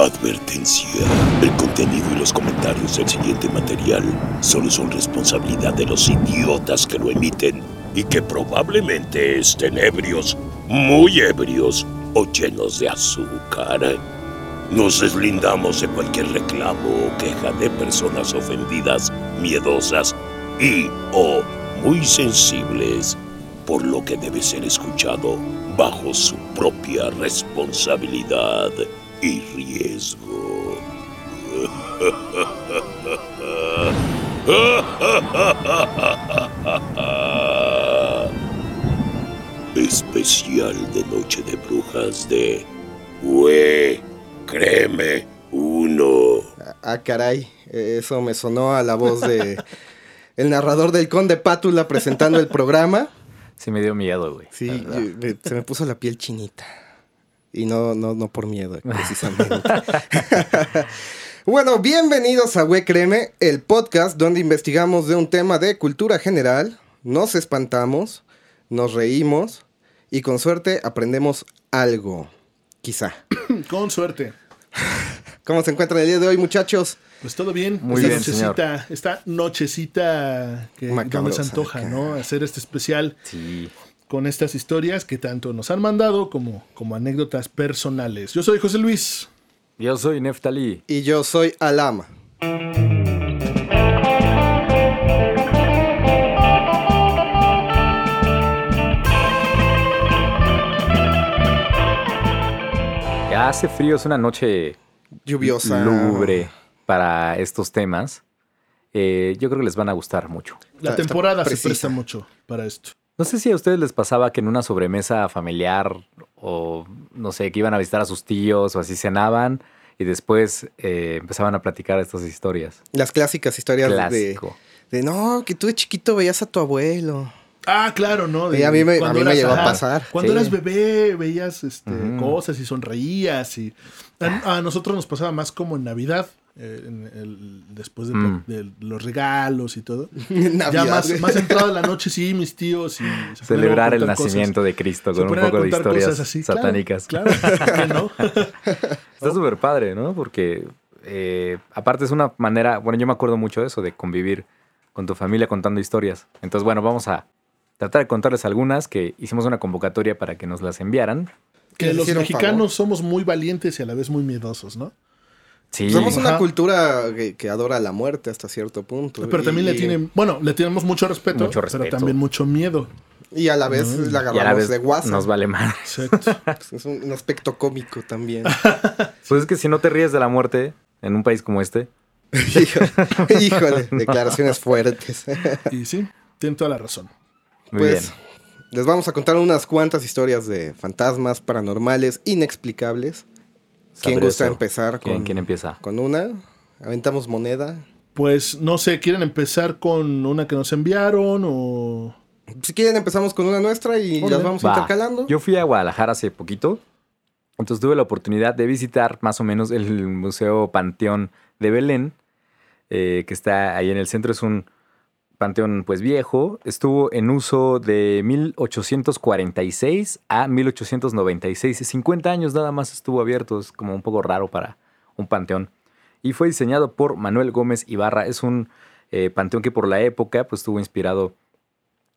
Advertencia. El contenido y los comentarios del siguiente material solo son responsabilidad de los idiotas que lo emiten y que probablemente estén ebrios, muy ebrios o llenos de azúcar. Nos deslindamos de cualquier reclamo o queja de personas ofendidas, miedosas y o muy sensibles, por lo que debe ser escuchado bajo su propia responsabilidad y riesgo. Especial de Noche de Brujas de Hue, créeme, uno. Ah, caray, eso me sonó a la voz de el narrador del Conde Pátula presentando el programa. Sí me dio miedo, güey. Sí, se me puso la piel chinita. Y no, no, no por miedo, precisamente. bueno, bienvenidos a We Créeme, el podcast donde investigamos de un tema de cultura general, nos espantamos, nos reímos y con suerte aprendemos algo. Quizá. Con suerte. ¿Cómo se encuentran el día de hoy, muchachos? Pues todo bien. Muy esta bien, nochecita, esta nochecita que no me Macabrosa se antoja. ¿no? Hacer este especial Sí. Con estas historias que tanto nos han mandado como, como anécdotas personales. Yo soy José Luis. Yo soy Neftali. Y yo soy Alama. Ya hace frío, es una noche Lluviosa. lúgubre para estos temas. Eh, yo creo que les van a gustar mucho. La temporada se presta mucho para esto. No sé si a ustedes les pasaba que en una sobremesa familiar o no sé, que iban a visitar a sus tíos o así cenaban y después eh, empezaban a platicar estas historias. Las clásicas historias de, de no, que tú de chiquito veías a tu abuelo. Ah, claro, ¿no? Sí, a mí me- a mí me eras- llegó a pasar. Cuando Sí. eras bebé veías este, cosas y sonreías. Y a, a nosotros nos pasaba más como en Navidad, eh, en el- después de, Mm. de los regalos y todo. Navidad, ya más, más entrada la noche, sí, mis tíos. Y se Celebrar el cosas. nacimiento de Cristo con un poco de historias así, satánicas. Claro, ¿por qué no? Está súper padre, ¿no? Porque eh, aparte es una manera, bueno, yo me acuerdo mucho de eso, de convivir con tu familia contando historias. Entonces, bueno, vamos a tratar de contarles algunas que hicimos una convocatoria para que nos las enviaran. que los mexicanos favor. somos muy valientes y a la vez muy miedosos, ¿no? Sí, Somos una Ajá. cultura que, que adora la muerte hasta cierto punto. Pero también le tienen, bueno, le tenemos mucho respeto, Mucho pero también mucho miedo. Y a la vez la y a la agarramos vez de guasa. nos vale más. Exacto. Es un, un aspecto cómico también. Pues es que si no te ríes de la muerte en un país como este, Híjole, híjole, declaraciones fuertes. y sí, tienen toda la razón. muy pues bien. les vamos a contar unas cuantas historias de fantasmas paranormales inexplicables. ¿Quién gusta eso. empezar ¿Quién, con, quién empieza? con una? Aventamos moneda. Pues no sé, ¿quieren empezar con una que nos enviaron o...? Si quieren empezamos con una nuestra y Órale. las vamos Va. intercalando. Yo fui a Guadalajara hace poquito. Entonces tuve la oportunidad de visitar más o menos el Museo Panteón de Belén, eh, que está ahí en el centro. Es un panteón pues viejo. Estuvo en uso de 1846 a 1896. 50 años nada más estuvo abierto. Es como un poco raro para un panteón. Y fue diseñado por Manuel Gómez Ibarra. Es un eh, panteón que por la época pues estuvo inspirado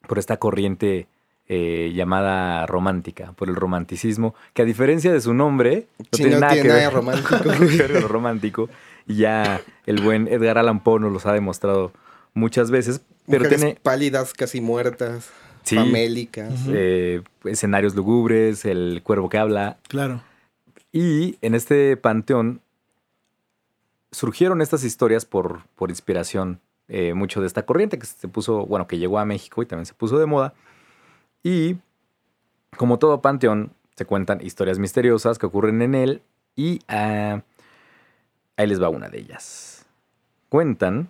por esta corriente eh, llamada romántica, por el romanticismo, que a diferencia de su nombre, no Sí, tiene no nada tiene que nada ver romántico. que ver romántico. Y ya el buen Edgar Allan Poe nos los ha demostrado muchas veces, pero Mujeres tiene pálidas, casi muertas, Sí. famélicas. eh, escenarios lugubres, el cuervo que habla, Claro. y en este panteón surgieron estas historias por, por inspiración eh, mucho de esta corriente que se puso, bueno, que llegó a México y también se puso de moda. Y como todo panteón, se cuentan historias misteriosas que ocurren en él y ah, ahí les va una de ellas. Cuentan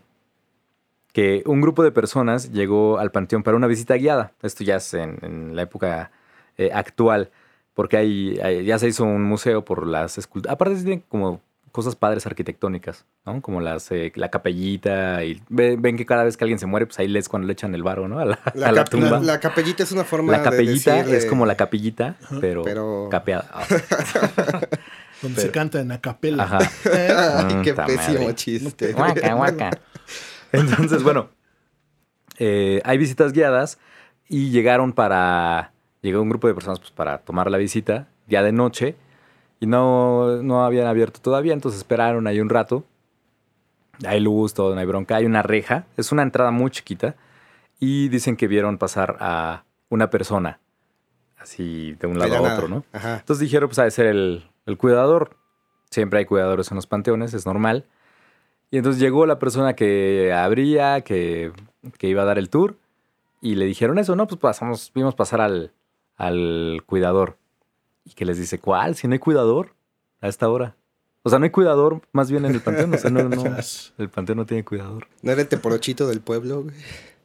que un grupo de personas llegó al panteón para una visita guiada. Esto ya es en, en la época eh, actual, porque hay, hay- ya se hizo un museo por las esculturas. Aparte tienen como cosas padres arquitectónicas, ¿no? Como las, eh, la capellita y ve- ven, que cada vez que alguien se muere, pues ahí les cuando le echan el barro, ¿no? A la, La, a la tumba. la- la capellita es una forma La de capellita decirle- es como la capillita, pero, Pero- capeada. Donde se canta en acapella. Ajá. Ay, qué pésimo madre. chiste. Guaca, guaca. Entonces, bueno, eh, hay visitas guiadas y llegaron para. Llegó un grupo de personas pues, para tomar la visita, ya de noche, y no, no habían abierto todavía, entonces esperaron ahí un rato. Hay luz, todo, no hay bronca. Hay una reja, es una entrada muy chiquita, y dicen que vieron pasar a una persona, así de un lado a otro. ¿no? Ajá. Entonces dijeron, pues ha de ser el, el cuidador. Siempre hay cuidadores en los panteones, es normal. Y entonces llegó la persona que abría, que, que iba a dar el tour, y le dijeron eso, no, pues pasamos, vimos pasar al, al cuidador. Y que les dice, ¿cuál? Si no hay cuidador a esta hora. O sea, no hay cuidador más bien en el panteón. O sea, no, no, el panteón no tiene cuidador. ¿No era el teporochito del pueblo, güey?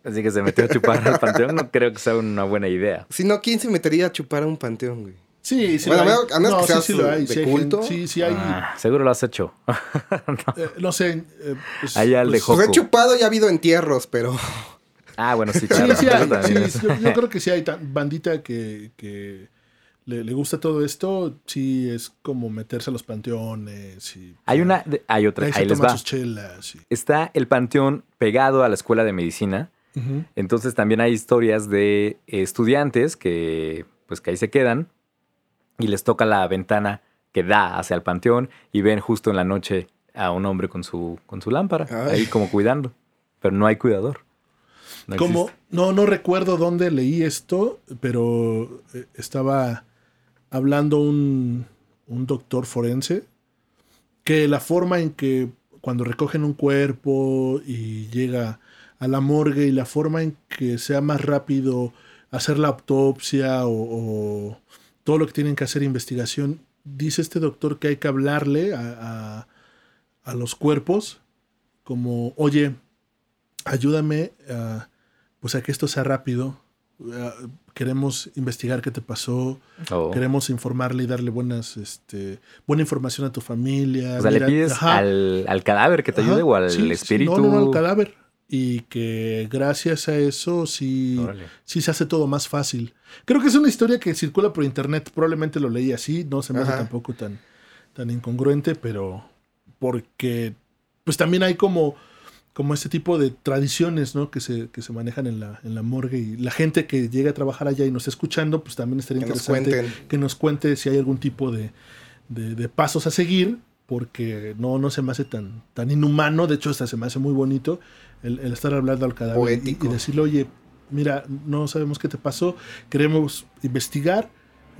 Así que se metió a chupar al panteón. No creo que sea una buena idea. Si no, ¿quién se metería a chupar a un panteón, güey? Sí, sí. Bueno, lo hay. a menos- a menos No, que sí, seas sí lo hay. de sí hay culto. gente- sí, sí hay. Ah, seguro lo has hecho. eh, no sé. eh, pues- Allá al de pues-. Pues he chupado y ha habido entierros, pero ah, bueno, sí, Sí, claro. sí hay. yo, yo creo que sí hay bandita que, que le, le gusta todo esto. Sí, es como meterse a los panteones. Y, Hay una, de- hay otra, Ahí ahí, se les va. sus chelas. y- Está el panteón pegado a la escuela de medicina. Entonces también hay historias de estudiantes que pues que ahí se quedan y les toca la ventana que da hacia el panteón y ven justo en la noche a un hombre con su, con su lámpara, Ay. ahí como cuidando. Pero no hay cuidador. No como, existe. no, no recuerdo dónde leí esto, pero eh, estaba hablando un, un doctor forense que la forma en que cuando recogen un cuerpo y llega a la morgue y la forma en que sea más rápido hacer la autopsia o, o todo lo que tienen que hacer investigación, dice este doctor que hay que hablarle a, a- a los cuerpos como, oye, ayúdame a, pues a que esto sea rápido. Ah, queremos investigar qué te pasó. Oh. Queremos informarle y darle buenas, este, buena información a tu familia. O sea, le pides al, al cadáver que te ajá, ayude o al sí, sí, espíritu. no, no, no, al cadáver. Y que gracias a eso sí, sí se hace todo más fácil. Creo que es una historia que circula por internet. Probablemente lo leí así. No se me hace Ajá. tampoco tan, tan incongruente, pero porque pues también hay como, como este tipo de tradiciones ¿no? que, se, que se manejan en la, en la morgue. Y la gente que llega a trabajar allá y nos está escuchando, pues también estaría Que interesante que nos cuente si hay algún tipo de, de- de pasos a seguir, porque no, no se me hace tan, tan inhumano, de hecho hasta se me hace muy bonito el, el estar hablando al cadáver y, y decirle, oye, mira, no sabemos qué te pasó, queremos investigar,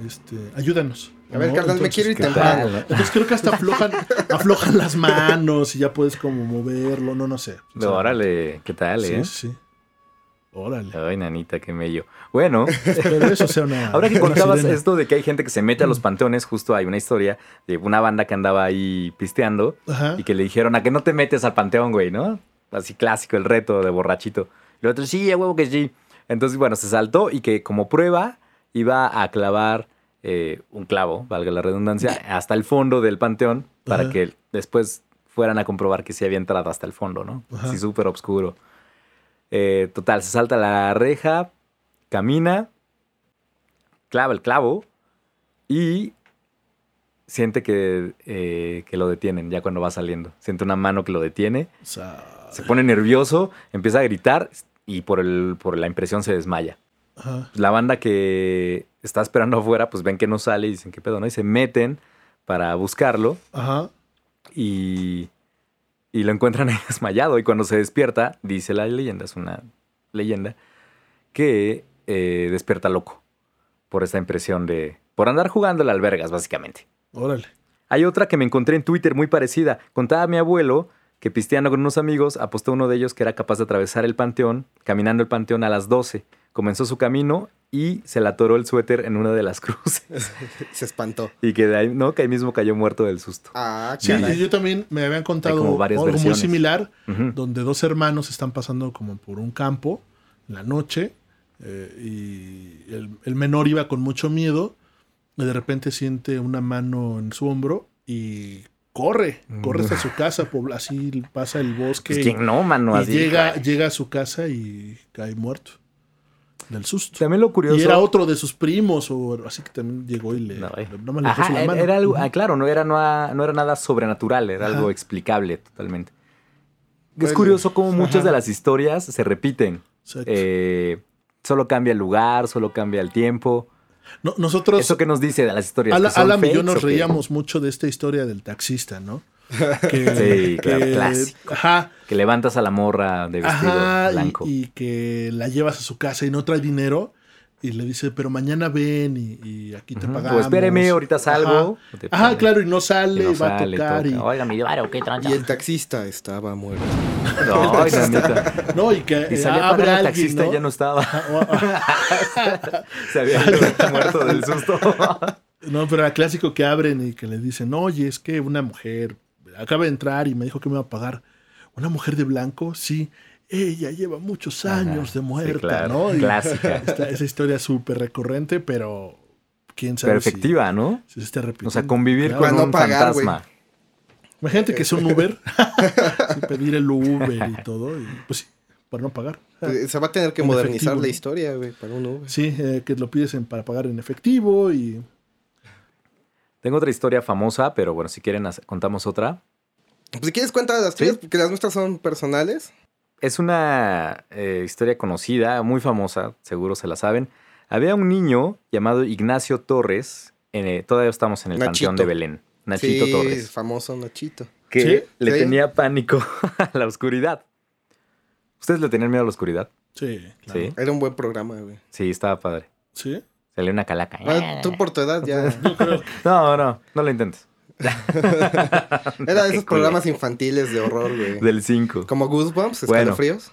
este, ayúdanos. A ver, ¿no? carnal, me quiero ir ¿qué temprano. tal, no? Entonces creo que hasta aflojan, aflojan las manos y ya puedes como moverlo, no, no sé. No, órale, ¿qué tal, Sí, eh? sí. Órale. Ay, nanita, qué mello. Bueno, Pero eso sea una. Ahora que una contabas sirena. esto de que hay gente que se mete a los panteones, justo hay una historia de una banda que andaba ahí pisteando Ajá. y que le dijeron a que no te metes al panteón, güey, ¿no? Así clásico, el reto de borrachito. Y el otro, sí, a huevo que sí. Entonces, bueno, se saltó y que como prueba iba a clavar eh, un clavo, valga la redundancia, hasta el fondo del panteón para Ajá. que después fueran a comprobar que sí había entrado hasta el fondo, ¿no? Ajá. Así súper oscuro. Eh, total, se salta la reja, camina, clava el clavo y siente que, eh, que lo detienen ya cuando va saliendo. Siente una mano que lo detiene, O sea, se pone nervioso, empieza a gritar y por, el, por la impresión se desmaya. ajá. La banda que está esperando afuera, pues ven que no sale y dicen, ¿qué pedo? ¿no? Y se meten para buscarlo Ajá. y, y lo encuentran ahí desmayado. Y cuando se despierta, dice la leyenda, es una leyenda, que eh, despierta loco por esta impresión de... por andar jugando a albergas, básicamente. Órale. Hay otra que me encontré en Twitter muy parecida. Contaba mi abuelo que pisteando con unos amigos apostó uno de ellos que era capaz de atravesar el panteón, caminando el panteón a las 12. Comenzó su camino y se le atoró el suéter en una de las cruces. Se espantó. y que de ahí, ¿no? Que ahí mismo cayó muerto del susto. Ah, Sí, caray. yo también me habían contado como varias algo muy versiones. similar, donde dos hermanos están pasando como por un campo en la noche eh, y el, el menor iba con mucho miedo y de repente siente una mano en su hombro y corre, corre hasta su casa, así pasa el bosque Pues y, quién no, mano. y Así, llega, llega a su casa y cae muerto. del susto. También lo curioso. Y era otro de sus primos, o así que también llegó y le, No, eh. le Ajá, puso la era- mano. era algo- ah, claro, no era, no, no era nada sobrenatural, era algo explicable totalmente. Es curioso cómo muchas ajá. de las historias se repiten. Exacto. Eh, solo cambia el lugar, solo cambia el tiempo. No, nosotros, ¿Eso que nos dice de las historias? Ala- ¿Que Alan y yo nos reíamos mucho de esta historia del taxista, ¿no? Que, Sí, claro, clásico. Ajá, Que levantas a la morra de vestido ajá, y- blanco. Y, que la llevas a su casa y no trae dinero. Y le dice, pero mañana ven y, y aquí te Ujú. pagamos. O espéreme, ahorita salgo. Ajá, claro, y no sale, y no va sale, a tocar. toca. Y, Oiga, mi qué tranza. Y el taxista estaba muerto. No, no, y que Y eh, salía a abre pagar el alguien, taxista ¿no? y ya no estaba. Ajá, Se había muerto del susto. No, pero era clásico que abren y que le dicen, oye, es que una mujer acaba de entrar y me dijo que me iba a pagar. ¿Una mujer de blanco? Sí. Ella lleva muchos años de sí, muerta, claro. ¿no? Y Clásica. esta- esa historia es súper recurrente, pero quién sabe Pero si- efectiva, ¿no? si, se está repitiendo. O sea, convivir Claro. con no un pagar, fantasma. Imagínate que es un Uber, pedir el Uber y todo, y pues sí, para no pagar. Se va a tener que En modernizar efectivo, la ¿no? historia, güey, para un Uber. Sí, eh, que lo pides en- para pagar en efectivo y... Tengo otra historia famosa, pero bueno, si quieren, contamos otra. Pues si quieres cuenta las tuyas, porque las nuestras son personales. Es una eh, historia conocida, muy famosa, seguro se la saben. Había un niño llamado Ignacio Torres, en, eh, todavía estamos en el Nachito. Panteón de Belén. Nachito sí, Torres. famoso Nachito. Que ¿Sí? le Sí. tenía pánico a la oscuridad. ¿Ustedes le tenían miedo a la oscuridad? Sí, claro. Sí. Era un buen programa, güey. Sí, estaba padre. ¿Sí? Salió una calaca. Ah, tú por tu edad ya. No, no, no lo intentes. Era de esos programas infantiles de horror, güey. Del 5. Como Goosebumps, Bueno. escalofríos.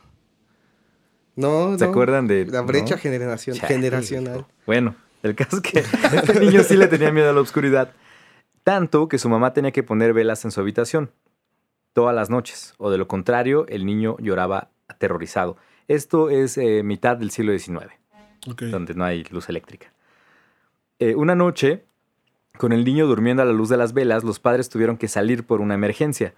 No, ¿Se no. acuerdan de La brecha no? generación, Chale. generacional. Bueno, el caso es que este niño sí le tenía miedo a la oscuridad. Tanto que su mamá tenía que poner velas en su habitación todas las noches. O de lo contrario, el niño lloraba aterrorizado. Esto es eh, mitad del siglo XIX, Ok. donde no hay luz eléctrica. Eh, una noche, con el niño durmiendo a la luz de las velas, los padres tuvieron que salir por una emergencia.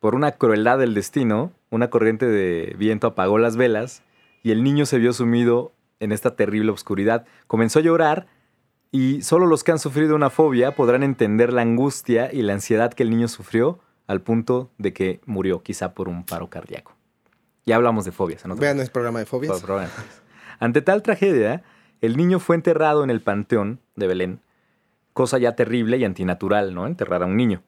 Por una crueldad del destino, una corriente de viento apagó las velas y el niño se vio sumido en esta terrible oscuridad. Comenzó a llorar y solo los que han sufrido una fobia podrán entender la angustia y la ansiedad que el niño sufrió al punto de que murió quizá por un paro cardíaco. Ya hablamos de fobias. otro Vean el programa de fobias. Ante tal tragedia, el niño fue enterrado en el panteón de Belén, cosa ya terrible y antinatural, ¿no? Enterrar a un niño.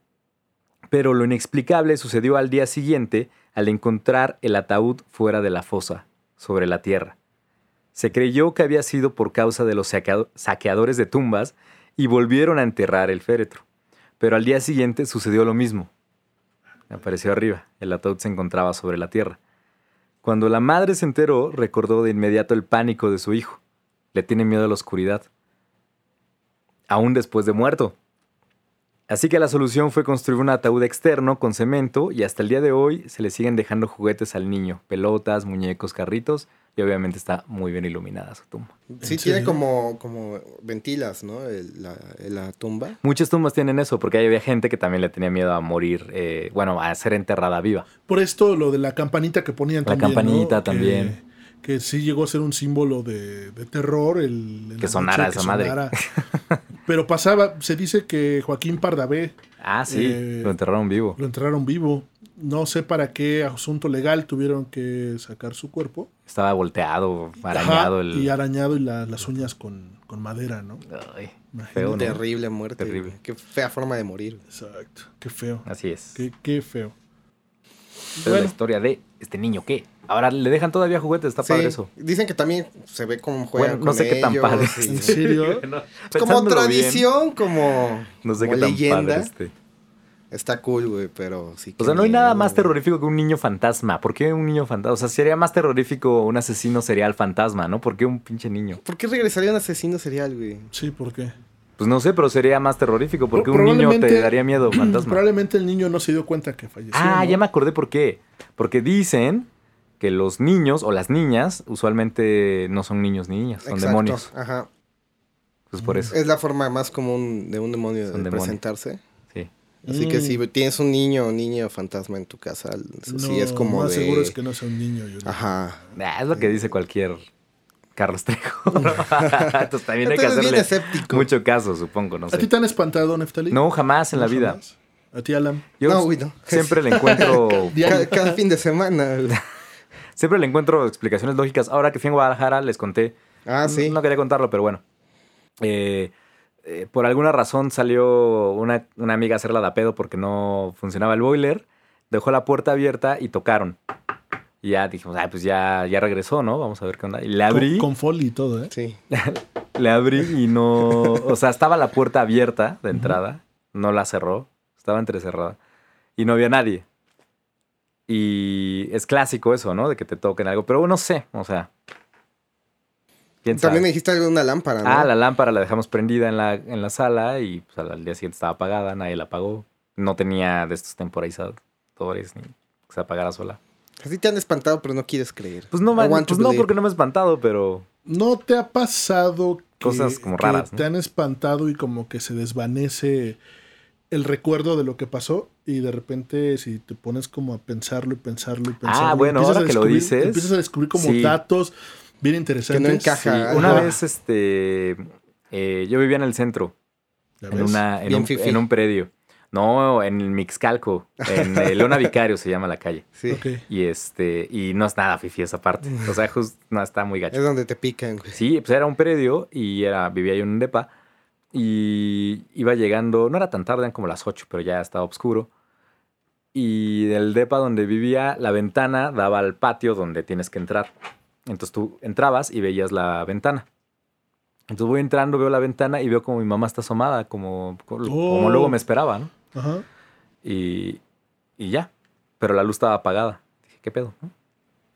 Pero lo inexplicable sucedió al día siguiente al encontrar el ataúd fuera de la fosa, sobre la tierra. Se creyó que había sido por causa de los saqueado- saqueadores de tumbas y volvieron a enterrar el féretro. Pero al día siguiente sucedió lo mismo. Apareció arriba, el ataúd se encontraba sobre la tierra. Cuando la madre se enteró, recordó de inmediato el pánico de su hijo. Le tiene miedo a la oscuridad. Aún después de muerto. Así que la solución fue construir un ataúd externo con cemento y hasta el día de hoy se le siguen dejando juguetes al niño. Pelotas, muñecos, carritos y obviamente está muy bien iluminada su tumba. Sí, ¿En tiene como, como ventilas, ¿no? El- la, la tumba. Muchas tumbas tienen eso porque ahí había gente que también le tenía miedo a morir, eh, bueno, a ser enterrada viva. Por esto lo de la campanita que ponían La también. ¿no? campanita también. Que, sí llegó a ser un símbolo de, de terror. El, Que noche, sonara que esa madre. sonara. Pero pasaba, se dice que Joaquín Pardavé Ah, sí, Eh, lo enterraron vivo. lo enterraron vivo. No sé para qué asunto legal tuvieron que sacar su cuerpo. Estaba volteado, Ajá, arañado el... Y arañado y la- las uñas con, con madera, ¿no? Ay, feo, ¿no? Terrible muerte. Terrible. Qué fea forma de morir. Exacto. Qué feo. Así es. Qué, qué feo. Esa es la Bueno. historia de este niño que ahora le dejan todavía juguetes, está Sí, padre eso. Dicen que también se ve como juegan Bueno, no con sé qué tan ellos padre. y- ¿En serio? No, Es como bien, tradición, como, no sé como qué tan leyenda. padre este. Está cool, güey, pero sí. O qué sea, no hay nada más terrorífico que un niño fantasma. ¿Por qué un niño fantasma? O sea, sería más terrorífico un asesino serial fantasma, ¿no? ¿Por qué un pinche niño? ¿Por qué regresaría un asesino serial, güey? Sí, ¿por qué? Pues no sé, pero sería más terrorífico porque un niño te daría miedo fantasma. Probablemente el niño no se dio cuenta que falleció. Ah, ¿no? ya me acordé por qué. Porque dicen que los niños o las niñas usualmente no son niños ni niñas, son Exacto, demonios. Ajá. Pues por eso. Es la forma más común de un demonio Son de demonios. presentarse. Sí. Así que Mm. si tienes un niño o niño fantasma en tu casa, eso sí No, es como más de... seguro es que no sea un niño. yo digo. Ajá. Ah, es lo que dice cualquier Carlos Trejo. Entonces también hay que hacerle escéptico. mucho caso, supongo, no ¿A ti te han espantado, Neftali? No, jamás en la vida. jamás. ¿A ti, Alan? Yo No, no. siempre le encuentro Cada, cada fin de semana. siempre le encuentro explicaciones lógicas. Ahora que fui a Guadalajara les conté. Ah, sí. No quería contarlo, pero bueno. Eh, eh, por alguna razón salió una, una amiga a hacerla de a pedo porque no funcionaba el boiler. Dejó la puerta abierta y tocaron. Y ya dijimos, ah, pues ya, ya regresó, ¿no? Vamos a ver qué onda. Y le abrí. Con, con y todo, ¿eh? Sí. Le abrí y no. O sea, estaba la puerta abierta de entrada. No la cerró. Estaba entrecerrada. Y no había nadie. Y es clásico eso, ¿no? De que te toquen algo. Pero no sé. O sea. ¿Quién También me dijiste algo de una lámpara, ¿no? Ah, la lámpara la dejamos prendida en la, en la sala y pues, al al día siguiente estaba apagada. Nadie la apagó. No tenía de estos temporizadores ni que se apagara sola. Así te han espantado, pero no quieres creer. Pues no, man, pues no porque no me he espantado, pero. ¿No te ha pasado que, Cosas como que raras, ¿no? te han espantado y como que se desvanece el recuerdo de lo que pasó y de repente si te pones como a pensarlo y pensarlo y pensarlo. Ah, bueno, empiezas ahora a que lo descubrir- dices, Empiezas a descubrir como sí. datos bien interesantes. Que no encaja. Sí, una Ajá. vez este eh, yo vivía en el centro, ¿Ya en, una, en, un, en un predio. No, en el Mixcalco, en el Leona Vicario se llama la calle. Sí. Ok. Y este, y no es nada fifi esa parte. O sea, justo no está muy gacho. Es donde te pican, güey. Sí, pues era un predio y era, vivía yo en un depa. Y iba llegando, no era tan tarde, eran como las 8, pero ya estaba oscuro. Y del depa donde vivía, la ventana daba al patio donde tienes que entrar. Entonces tú entrabas y veías la ventana. Entonces voy entrando, veo la ventana y veo como mi mamá está asomada, como, como Oh. luego me esperaba, ¿no? Ajá. Y, y ya. Pero la luz estaba apagada. Dije, ¿qué pedo? no?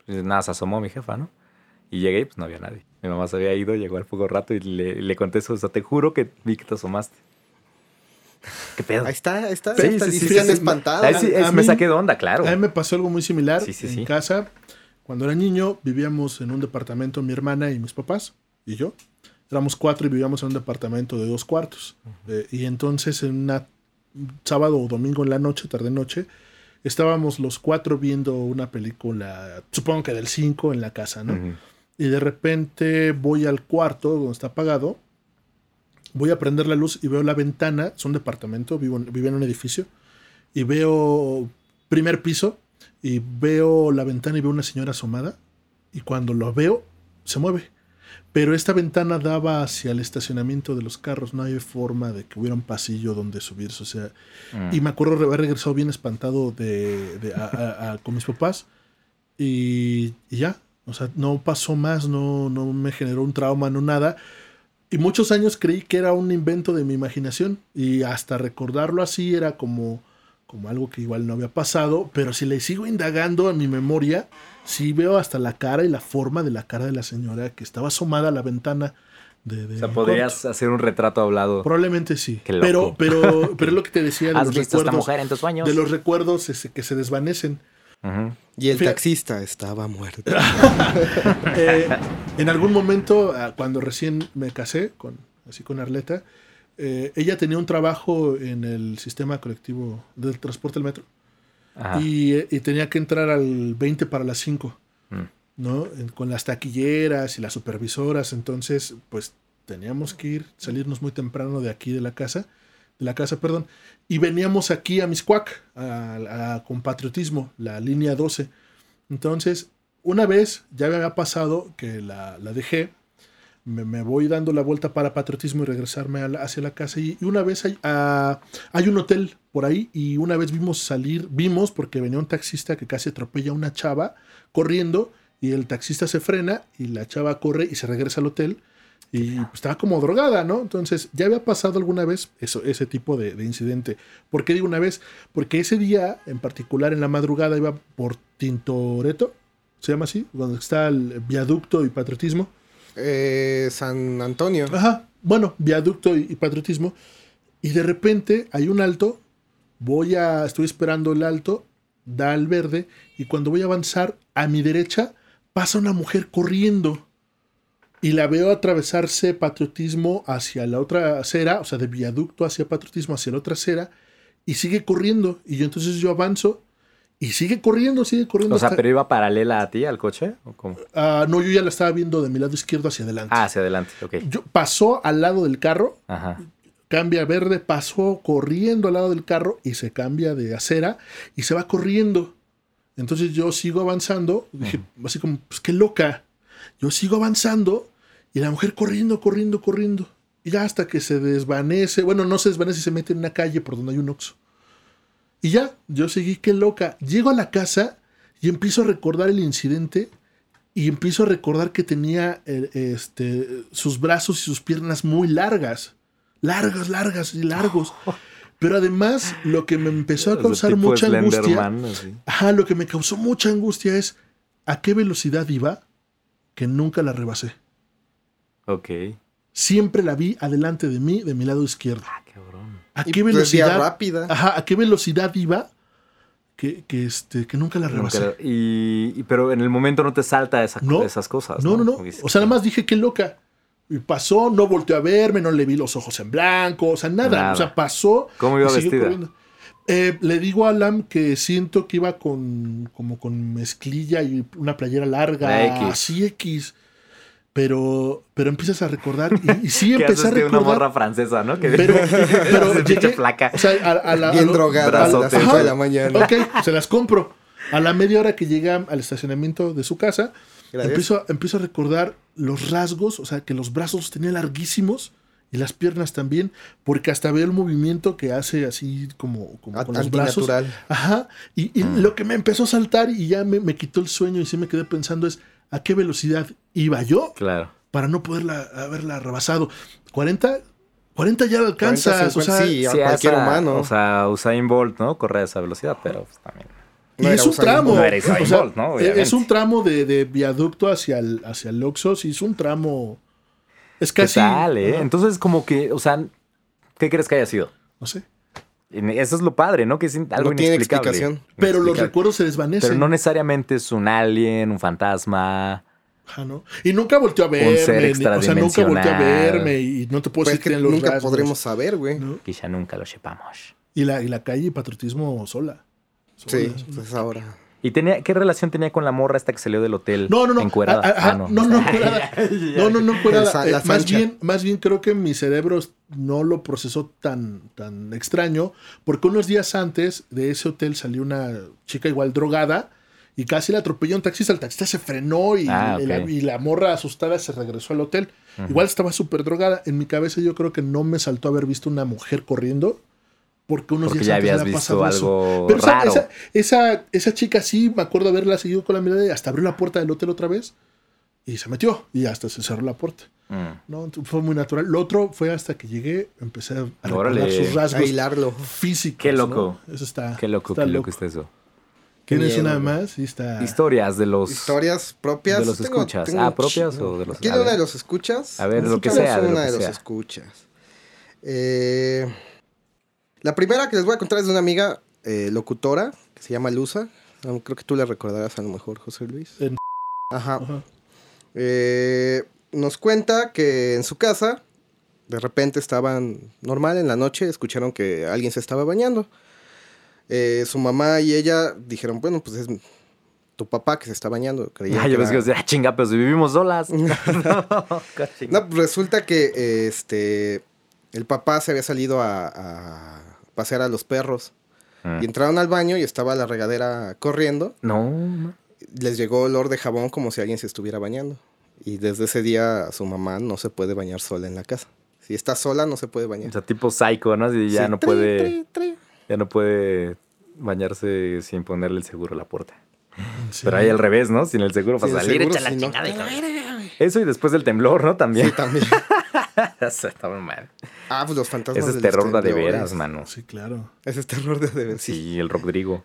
Pues nada, se asomó mi jefa, ¿no? Y llegué y pues no había nadie. Mi mamá se había ido, llegó al poco rato y le, le conté eso. O sea, te juro que vi que te asomaste. ¿Qué pedo? Ahí está, ahí está. Sí, ahí está, sí, sí, se han sí. espantado. Ahí sí, a es- me mí- saqué de onda, claro. A mí me pasó algo muy similar Sí, sí, en sí. casa. Cuando era niño vivíamos en un departamento mi hermana y mis papás y yo. Éramos cuatro y vivíamos en un departamento de dos cuartos. Eh, y entonces en una sábado o domingo en la noche, tarde noche, estábamos los cuatro viendo una película, supongo que del 5 en la casa, ¿no? Y de repente voy al cuarto donde está apagado, voy a prender la luz y veo la ventana, es un departamento, vivo, en- vivo en un edificio, y veo primer piso, y veo la ventana y veo una señora asomada, y cuando lo veo, se mueve. Pero esta ventana daba hacia el estacionamiento de los carros, no hay forma de que hubiera un pasillo donde subirse, o sea, Mm. y me acuerdo haber regresado bien espantado de, de- a- a- a- con mis papás. Y, y ya. O sea, no pasó más, no, no me generó un trauma, no nada. Y muchos años creí que era un invento de mi imaginación. Y hasta recordarlo así era como, como algo que igual no había pasado. Pero si le sigo indagando en mi memoria, sí veo hasta la cara y la forma de la cara de la señora que estaba asomada a la ventana de, de O sea, podrías hacer un retrato hablado. Probablemente sí. Qué loco. Pero, pero, pero es lo que te decía de ¿Has los visto a esta recuerdos mujer en tus sueños? de los recuerdos ese, que se desvanecen. Y el Fíjate. taxista estaba muerto. Eh, en algún momento, ah, cuando recién me casé, con, así con Arleta, eh, ella tenía un trabajo en el sistema colectivo del transporte del metro. Y, y tenía que entrar al 20 para las 5, Mm. ¿no? Con las taquilleras y las supervisoras, entonces, pues teníamos que ir, salirnos muy temprano de aquí de la casa, de la casa, perdón, y veníamos aquí a Miscuac, a, a- con patriotismo, la línea 12. Entonces, una vez ya me había pasado que la, la dejé, me, me voy dando la vuelta para patriotismo y regresarme la- hacia la casa. Y, y una vez hay, hay un hotel por ahí y una vez vimos salir, vimos porque venía un taxista que casi atropella a una chava corriendo y el taxista se frena y la chava corre y se regresa al hotel. Y pues, estaba como drogada, ¿no? Entonces, ya había pasado alguna vez eso, ese tipo de, de incidente. ¿Por qué digo una vez? Porque ese día, en particular en la madrugada, iba por Tintoretto, se llama así, donde está el viaducto y patriotismo. Eh, San Antonio. Ajá, bueno, viaducto y, patriotismo. Y de repente hay un alto, voy a, estoy esperando el alto, da el verde, y cuando voy a avanzar, a mi derecha pasa una mujer corriendo. Y la veo atravesarse patriotismo hacia la otra acera, o sea, de viaducto hacia patriotismo hacia la otra acera, y sigue corriendo. Y yo entonces yo avanzo Y sigue corriendo, sigue corriendo. O sea, hasta- pero iba paralela a ti, al coche. ¿O cómo? Ah, no, yo ya la estaba viendo de mi lado izquierdo hacia adelante. Ah, hacia adelante, ok. Yo, pasó al lado del carro, Ajá. cambia verde, pasó corriendo al lado del carro y se cambia de acera y se va corriendo. Entonces yo sigo avanzando, dije, así como, pues qué loca. Yo sigo avanzando y la mujer corriendo, corriendo, corriendo. Y ya hasta que se desvanece, bueno, no se desvanece y se mete en una calle por donde hay un oxo. Y ya, yo seguí, qué loca. Llego a la casa y empiezo a recordar el incidente y empiezo a recordar que tenía eh, este, sus brazos y sus piernas muy largas. Largas, largas y largos. Pero además, lo que me empezó a causar mucha angustia. Ajá, lo que me causó mucha angustia es a qué velocidad iba que nunca la rebasé. Ok. Siempre la vi adelante de mí, de mi lado izquierdo. Ah. ¿A qué pues, velocidad? rápida. Ajá, ¿a qué velocidad iba que, que, este, que nunca la rebasé? Nunca- y, y- pero en el momento no te salta esa- No. esas cosas. No, no, no. O sea, nada más dije qué loca. Y pasó, no volteó a verme, no le vi los ojos en blanco, o sea, nada. Nada. O sea, pasó. ¿Cómo iba vestida? Eh, le digo a Alam que siento que iba con como con mezclilla y una playera larga, La X. así X. Pero, pero empiezas a recordar y, y sí ¿Qué empecé a de una recordar. morra francesa, no? Que Pero, pero llegué, flaca. o sea, a, a la, a Bien lo- drogada a las brazotes. 5 de la mañana. Ok, se las compro. A la media hora que llega al estacionamiento de su casa, empiezo, empiezo a recordar los rasgos, o sea, que los brazos tenía larguísimos y las piernas también, porque hasta veo el movimiento que hace así como, con los brazos. Ajá. Y, y lo que me empezó a saltar y ya me, me quitó el sueño y sí me quedé pensando es a qué velocidad iba yo Claro. para no poderla haberla rebasado. 40, 40 ya alcanzas. 40, o sea, sí, a Sí, cualquier esa- humano. O sea, Usain Bolt, ¿no? Corre a esa velocidad, pero pues, también. Y No es un tramo. Bolt. No era Usain o sea, Bolt, ¿no? Obviamente. es un tramo de, de viaducto hacia el, hacia el Oxxo. Sí, es un tramo. Es ¿Qué casi. tal, eh? Entonces, como que, o sea, ¿qué crees que haya sido? no sé. Eso es lo padre, ¿no? Que es algo no tiene inexplicable. explicación. Pero los recuerdos se desvanecen. Pero no necesariamente es un alien, un fantasma. Ajá, ¿no? Y nunca volteó a verme. ser ni- o sea, nunca volteó a extradimensional. verme. Y no te puedo Pues decir es que que los nunca rasgos, podremos saber, güey. ¿no? Quizá nunca lo sepamos. Y la, y la calle y patriotismo sola. Sola, Sí, sola. pues ahora. ¿Y tenía, qué relación tenía con la morra esta que salió del hotel? No, no, no. Encuerada. Ah, ah, Ah, no. no, no, encuerada. No, no, no, encuerada. Eh, la más bien, más bien creo que mi cerebro no lo procesó tan, tan extraño, porque unos días antes de ese hotel salió una chica igual drogada y casi la atropelló un taxista. El taxista se frenó Ah, la, y la morra asustada se regresó al hotel. Igual estaba súper drogada. En mi cabeza yo creo que no me saltó haber visto una mujer corriendo. Porque unos Porque días ya antes habías había visto pasado eso. algo Pero esa, raro. esa, esa, esa chica sí, me acuerdo haberla seguido con la mirada y hasta abrió la puerta del hotel otra vez y se metió y hasta se cerró la puerta. Mm. No, fue muy natural. Lo otro fue hasta que llegué, empecé a recordar sus A rasgos hilarlo. físicos. Qué ¿no? loco. Eso está. Qué loco, está qué loco está eso. ¿Tienes una más? Está. Historias de los... Historias propias. de los escuchas. Ah, ¿propias o de los- ¿Quieres a una de ver. los escuchas? A ver, lo que sea, de lo una que de los sea. escuchas. Eh, la primera que les voy a contar es de una amiga eh, locutora que se llama Luza. Ah, Creo que tú la recordarás a lo mejor, José Luis. En- Ajá. Ajá. Eh, nos cuenta que en su casa, de repente estaban normal en la noche, escucharon que alguien se estaba bañando. Eh, su mamá y ella dijeron, bueno, pues es tu papá que se está bañando. Ah, yo pensé que era- iba a decir, ah, chinga, pero si vivimos solas. no, No, pues resulta que este el papá se había salido a, a pasear a los perros. Mm. Y entraron al baño y estaba la regadera corriendo. No. Les llegó olor de jabón como si alguien se estuviera bañando. Y desde ese día su mamá no se puede bañar sola en la casa. Si está sola no se puede bañar. O sea, tipo psycho, ¿no? Así ya Sí, no tri, puede... tri, tri. Ya no puede bañarse sin ponerle el seguro a la puerta. Sí. Pero ahí al revés, ¿no? Sin el seguro para salir, seguro, echa la si chingada. Eso y después del temblor, ¿no? También. Sí, también. Eso está muy mal. Ah, pues los fantasmas Ese es terror de, veras, mano. Sí, claro. Ese es terror de de veras. Sí, Sí. el Rodrigo.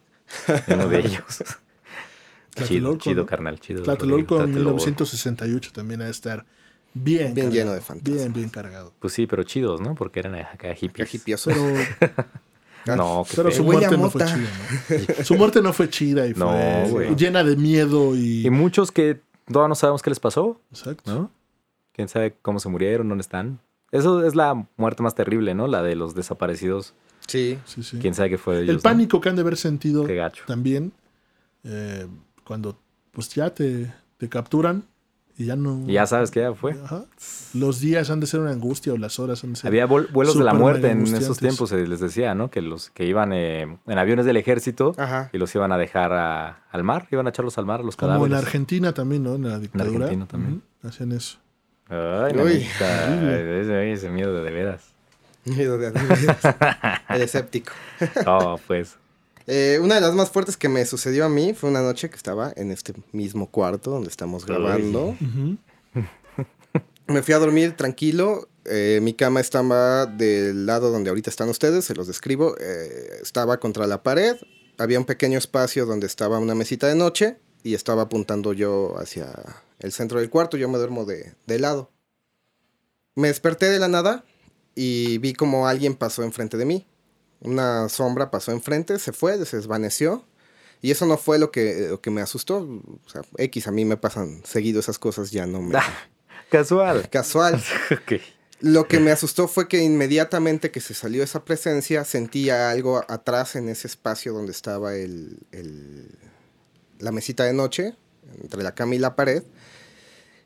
Uno de ellos. chido, chido, ¿no? carnal, chido. Tlatelolco en Rodrigo, Tlatelolco. 1968 también ha de estar bien. Bien cargado. lleno de fantasmas. Bien, bien cargado. Pues sí, pero chidos, ¿no? Porque eran acá hippies. hipioso. Pero, No, qué pero su muerte no fue chida, ¿no? Su muerte no fue chida y No, fue güey. llena de miedo y. Y muchos que todavía no sabemos qué les pasó, Exacto. ¿no? Quién sabe cómo se murieron, dónde están. Eso es la muerte más terrible, ¿no? La de los desaparecidos. Sí. Sí, sí. Quién sabe qué fue de ellos. El ¿no? pánico que han de haber sentido Qué gacho. también eh, cuando pues ya te, te capturan y ya no... Y ya sabes que ya fue. Ajá. Los días han de ser una angustia o las horas han de ser... Había vuel- vuelos de la muerte en esos tiempos, se les decía, ¿no? Que los que iban eh, en aviones del ejército Ajá. y los iban a dejar a- al mar, iban a echarlos al mar, los Como cadáveres. en Argentina también, ¿no? En la dictadura. Argentina también. Hacían eso. Ay, Uy. ese, ese miedo de, de veras. Miedo de El escéptico. Oh, pues. Eh, una de las más fuertes que me sucedió a mí fue una noche que estaba en este mismo cuarto donde estamos grabando. Me fui a dormir tranquilo. eh, mi cama estaba del lado donde ahorita están ustedes, se los describo. eh, estaba contra la pared. Había un pequeño espacio donde estaba una mesita de noche y estaba apuntando yo hacia el centro del cuarto. Yo me duermo de, de lado. Me desperté de la nada y vi como alguien pasó enfrente de mí. Una sombra pasó enfrente, se fue, se desvaneció. Y eso no fue lo que, lo que me asustó. O sea, X, a mí me pasan seguido esas cosas, ya no me... Ah, casual. Casual. Ok. Lo que me asustó fue que inmediatamente que se salió esa presencia, sentía algo atrás en ese espacio donde estaba el, el- la mesita de noche, entre la cama y la pared.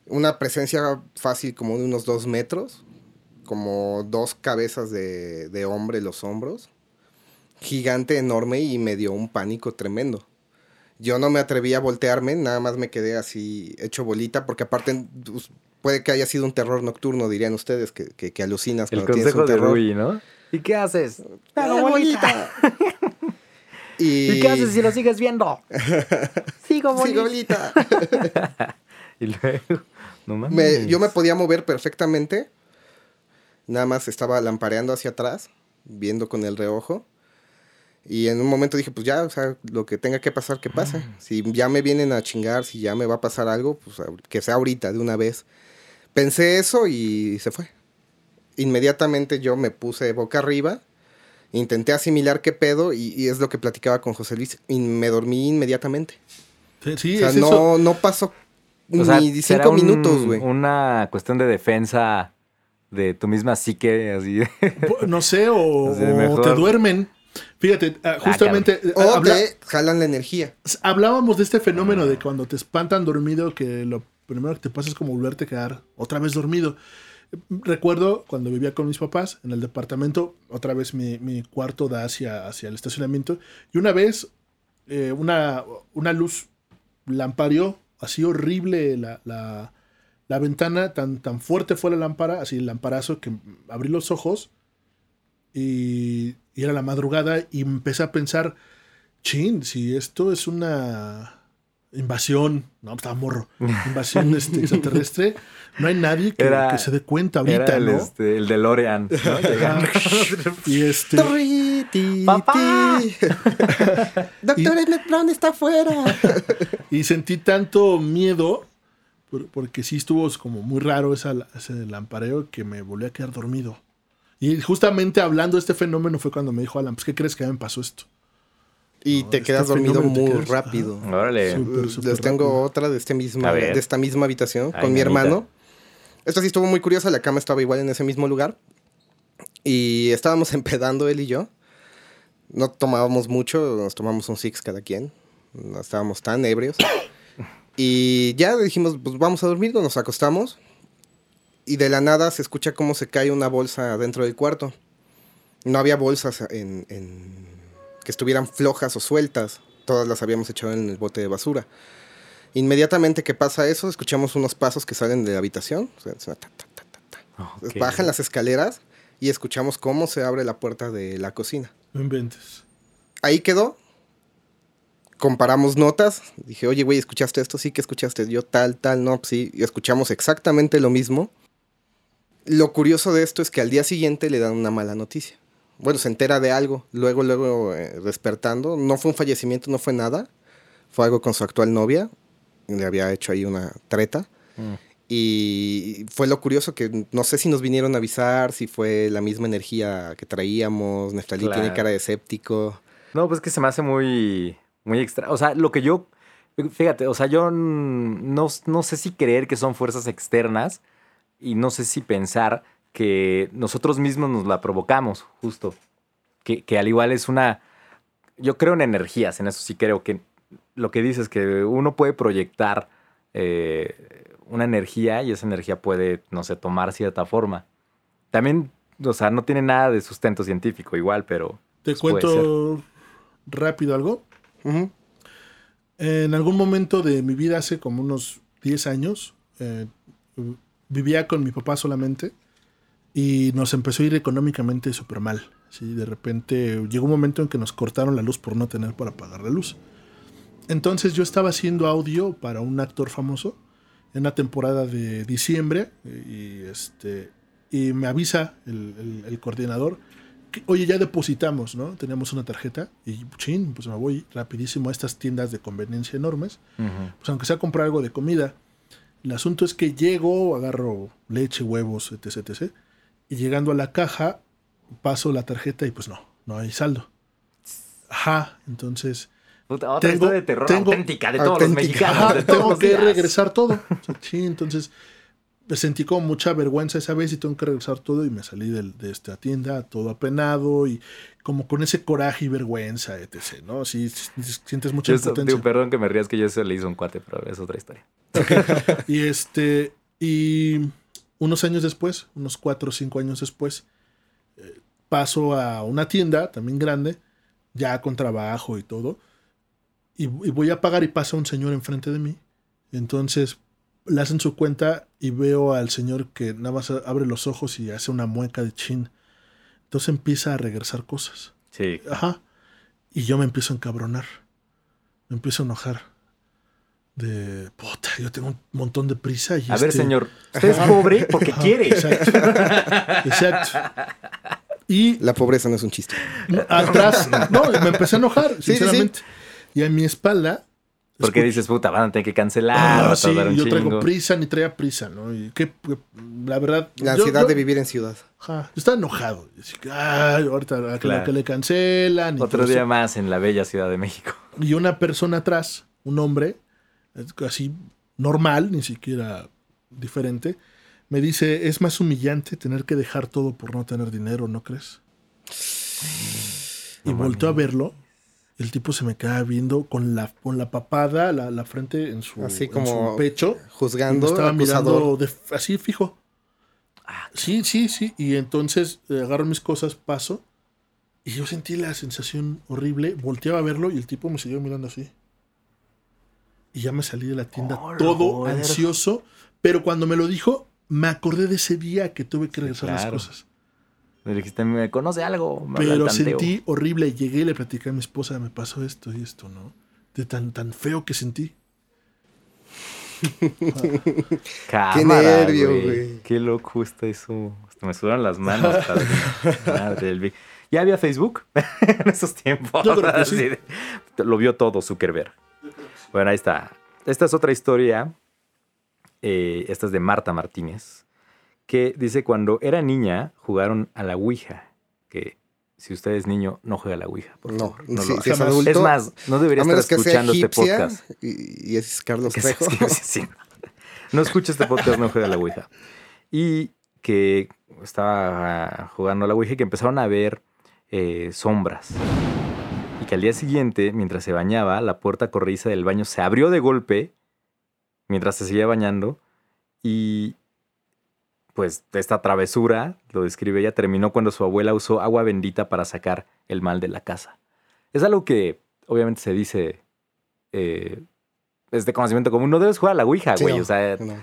Una presencia fácil como de unos dos metros, como dos cabezas de, de hombre en los hombros. Gigante, enorme y me dio un pánico tremendo. Yo no me atreví a voltearme, nada más me quedé así hecho bolita, porque aparte pues, puede que haya sido un terror nocturno, dirían ustedes, que, que, que alucinas El cuando tienes consejo un de terror. Rui, ¿no? ¿Y qué haces? ¡Hago bolita! y... ¿Y qué haces si lo sigues viendo? Sigo Sí, bolita. Y luego, no mames. Me- yo me podía mover perfectamente. Nada más estaba lampareando hacia atrás, viendo con el reojo. Y en un momento dije, pues ya, o sea, lo que tenga que pasar, que pase. Si ya me vienen a chingar, si ya me va a pasar algo, pues que sea ahorita, de una vez. Pensé eso y se fue. Inmediatamente yo me puse boca arriba, intenté asimilar qué pedo y, y es lo que platicaba con José Luis. Y me dormí inmediatamente. Sí, sí, o sea, es no, eso. no pasó O sea, ni ¿será cinco un- minutos, güey. Una cuestión de defensa de tu misma psique, así. No sé, o, mejor. te duermen. Fíjate, ah, justamente eh, O habla- te jalan la energía. hablábamos de este fenómeno de cuando te espantan dormido, que lo primero que te pasa es como volverte a quedar otra vez dormido. Recuerdo cuando vivía con mis papás en el departamento, otra vez mi, mi cuarto da hacia, hacia el estacionamiento, y una vez eh, una, una luz lampareó, así horrible la, la, la ventana, tan, tan fuerte fue la lámpara, así el lamparazo, que abrí los ojos y, y era la madrugada y empecé a pensar, chin, si esto es una invasión, no, estaba morro, invasión este, extraterrestre, no hay nadie que, Era- que se dé cuenta ahorita, Era el, ¿no? este, el DeLorean, ¿no? Llegando. Y este, ¡Papá! Doctor Emmett Brown está afuera. y sentí tanto miedo, por- porque sí estuvo como muy raro esa, ese lampareo que me volví a quedar dormido. Y justamente hablando de este fenómeno fue cuando me dijo Alan, pues ¿qué crees que me pasó esto? Y No, te este quedas dormido te muy quedas- rápido. Órale. Súper Les tengo rápido. otra de, este misma, de esta misma habitación Ay, con mi hermano. Esta sí estuvo muy curiosa, la cama estaba igual en ese mismo lugar. Y estábamos empedando él y yo. No tomábamos mucho, nos tomamos un six cada quien. No estábamos tan ebrios. Y ya dijimos, pues vamos a dormir, nos acostamos. Y de la nada se escucha cómo se cae una bolsa dentro del cuarto. No había bolsas en, en- que estuvieran flojas o sueltas. Todas las habíamos echado en el bote de basura. Inmediatamente que pasa eso, escuchamos unos pasos que salen de la habitación. Ok. Bajan las escaleras y escuchamos cómo se abre la puerta de la cocina. No inventes. Ahí quedó. Comparamos notas. Dije, oye, güey, ¿escuchaste esto? Sí, que escuchaste. Yo tal, tal, no, pues sí. Y escuchamos exactamente lo mismo. Lo curioso de esto es que al día siguiente le dan una mala noticia. Bueno, se entera de algo. Luego, luego, eh, despertando. No fue un fallecimiento, no fue nada. Fue algo con su actual novia. Le había hecho ahí una treta. Mm. Y fue lo curioso que no sé si nos vinieron a avisar, si fue la misma energía que traíamos. Neftalí tiene Claro. cara de escéptico. No, pues que se me hace muy, muy extra. O sea, lo que yo, fíjate, o sea, yo no, no sé si creer que son fuerzas externas y no sé si pensar que nosotros mismos nos la provocamos, justo. Que, que al igual es una, yo creo en energías, en eso sí creo que lo que dices, que uno puede proyectar eh, una energía y esa energía puede, no sé, tomar cierta forma. También, o sea, no tiene nada de sustento científico igual, pero... Te pues, cuento rápido algo. En algún momento de mi vida, hace como unos 10 años, eh, vivía con mi papá solamente y nos empezó a ir económicamente súper mal. ¿sí? De repente llegó un momento en que nos cortaron la luz por no tener para pagar la luz. Entonces yo estaba haciendo audio para un actor famoso en una temporada de diciembre y, este, y me avisa el, el- el coordinador que, oye, ya depositamos, ¿no? Teníamos una tarjeta y, chin, pues me voy rapidísimo a estas tiendas de conveniencia enormes pues aunque sea comprar algo de comida. El asunto es que llego, agarro leche, huevos, etc, etc. Y llegando a la caja, paso la tarjeta y pues no, no hay saldo. Ajá, entonces Puta, otra Tengo- historia de terror tengo- auténtica de todos los mexicanos. ajá, de todos tengo los que días. regresar todo. Sí, entonces sentí como mucha vergüenza esa vez y tengo que regresar todo y me salí del- de, esta tienda todo apenado y como con ese coraje y vergüenza, etc. ¿no? Sí, sientes mucha eso- digo, perdón que me rías que yo eso le hice un cuate, pero es otra historia. Y este, y unos años después, unos cuatro o cinco años después, eh, paso a una tienda también grande, ya con trabajo y todo, y, y voy a pagar y pasa un señor enfrente de mí. Entonces le hacen su cuenta y veo al señor que nada más abre los ojos y hace una mueca de chin. Entonces empieza a regresar cosas. Sí. Ajá. Y yo me empiezo a encabronar. Me empiezo a enojar. De puta, yo tengo un montón de prisa. Y A ver, este- señor, usted es pobre porque Ajá, quiere. Exacto. Exacto. Y La pobreza no es un chiste. atrás, no, me empecé a enojar, sí, sí. sinceramente. Y a mi espalda. Porque escucho- dices, puta, van a tener que cancelar, Ah, sí, un yo traigo prisa, ni traía prisa, ¿no? Y que, la verdad. La yo- ansiedad yo- de vivir en ciudad. Ajá, yo estaba enojado. Y así ay, ahorita a que, Claro. que le cancelan. y Otro día eso. más en la bella Ciudad de México. y una persona atrás, un hombre, así normal, ni siquiera diferente, me dice, es más humillante tener que dejar todo por no tener dinero, ¿no crees? Y No volteo a verlo, el tipo se me queda viendo con la, con la papada, la, la frente en su, Así en como su pecho. y me Juzgando, estaba acusador. mirando de- así fijo. Ah, Sí, sí, sí. Y entonces eh, agarro mis cosas, paso. Y yo sentí la sensación horrible. Volteaba a verlo y el tipo me siguió mirando así. Y ya me salí de la tienda Oh, todo ansioso. Pero cuando me lo dijo, me acordé de ese día que tuve que regresar las claro. cosas. Le dijiste, me conoce algo. me Pero tanteo". sentí horrible. Llegué y le platicé a mi esposa, me pasó esto y esto, ¿no? De tan, tan feo que sentí. Cámara, nervio, güey. Qué loco está eso. Hasta me sudan las manos. Madre. ¿Ya había Facebook en esos tiempos? Yo creo que sí. Así de- Lo vio todo Zuckerberg. Bueno, ahí está. Esta es otra historia. eh, esta es de Marta Martínez. Que dice, cuando era niña, jugaron a la Ouija. Que si usted es niño, no juega a la Ouija. por No, favor, no si, lo si es adulto. Es más, no debería estar escuchando este podcast. y, y es Carlos Trejo. sí. No escucha este podcast, no juega a la Ouija. Y que estaba jugando a la Ouija y que empezaron a ver eh, sombras. Y que al día siguiente, mientras se bañaba, la puerta corrediza del baño se abrió de golpe mientras se seguía bañando. Y pues esta travesura, lo describe ella, terminó cuando su abuela usó agua bendita para sacar el mal de la casa. Es algo que obviamente se dice eh, es de conocimiento común. No debes jugar a la Ouija, Sí, güey. no, o sea, no.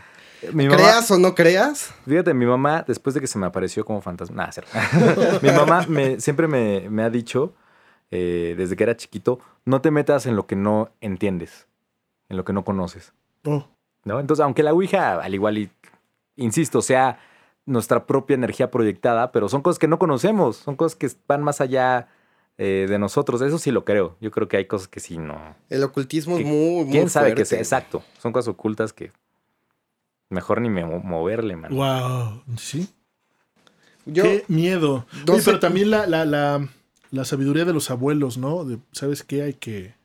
mi mamá, Creas o no creas, fíjate, mi mamá, después de que se me apareció como fantasma, nada, cero. mi mamá me, siempre me, me ha dicho, eh, desde que era chiquito, no te metas en lo que no entiendes, en lo que no conoces. Oh, ¿no? Entonces, aunque la Ouija, al igual y, insisto, sea nuestra propia energía proyectada, pero son cosas que no conocemos, son cosas que van más allá eh, de nosotros. Eso sí lo creo. Yo creo que hay cosas que sí no. el ocultismo es ¿Qui- muy, muy ¿Quién sabe que fuerte. sea? Exacto. Son cosas ocultas que mejor ni me moverle, man. wow. Sí. Yo, Qué miedo. Oye, pero también la, la, la, la sabiduría de los abuelos, ¿no? De, ¿Sabes qué? Hay que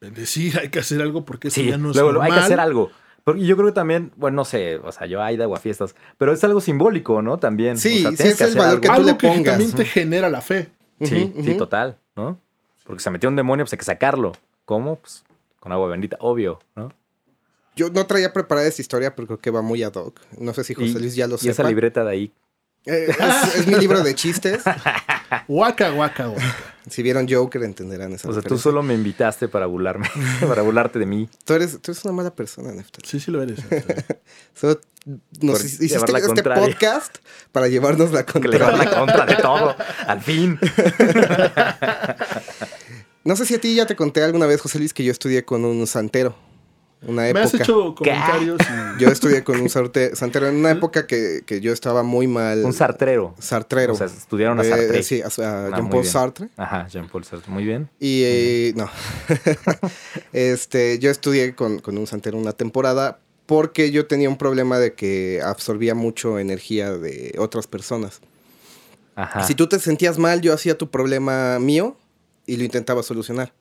bendecir, hay que hacer algo porque eso Sí, ya no es luego, hay que hacer algo. Porque yo creo que también, bueno, no sé, o sea, yo hay de aguafiestas, pero es algo simbólico, ¿no? También. Sí, O sea, sí, es el valor algo. que tú Algo le que pongas. también te genera la fe. Sí, sí, total, ¿no? Porque se metió un demonio, pues hay que sacarlo. ¿Cómo? Pues con agua bendita, obvio, ¿no? Yo no traía preparada esta historia, pero creo que va muy ad hoc. No sé si José Y- Luis ya lo Y sepa. esa libreta de ahí. Eh, es, es mi libro de chistes. Guaca, guaca, guaca. Si vieron Joker, entenderán esa O sea, tú solo me invitaste para burlarme, para burlarte de mí. Tú eres, tú eres una mala persona, Neftal. Sí, sí lo eres. Solo nos Por hiciste llevar la este contraria. podcast para llevarnos la Que le contraria. das la contra de todo. Al fin. No sé si a ti ya te conté alguna vez, José Luis, que yo estudié con un santero. Una Me época. has hecho comentarios y... Yo estudié con un sarte- santero en una época que, que yo estaba muy mal. Un sartrero. Sartrero. O sea, estudiaron a Eh, Sartre. sí, a, a Ah, Jean-Paul. Sartre. Ajá, Jean-Paul Sartre. Muy bien. Y eh, no. este, yo estudié con, con un santero una temporada porque yo tenía un problema de que absorbía mucho energía de otras personas. Ajá. Si tú te sentías mal, yo hacía tu problema mío y lo intentaba solucionar.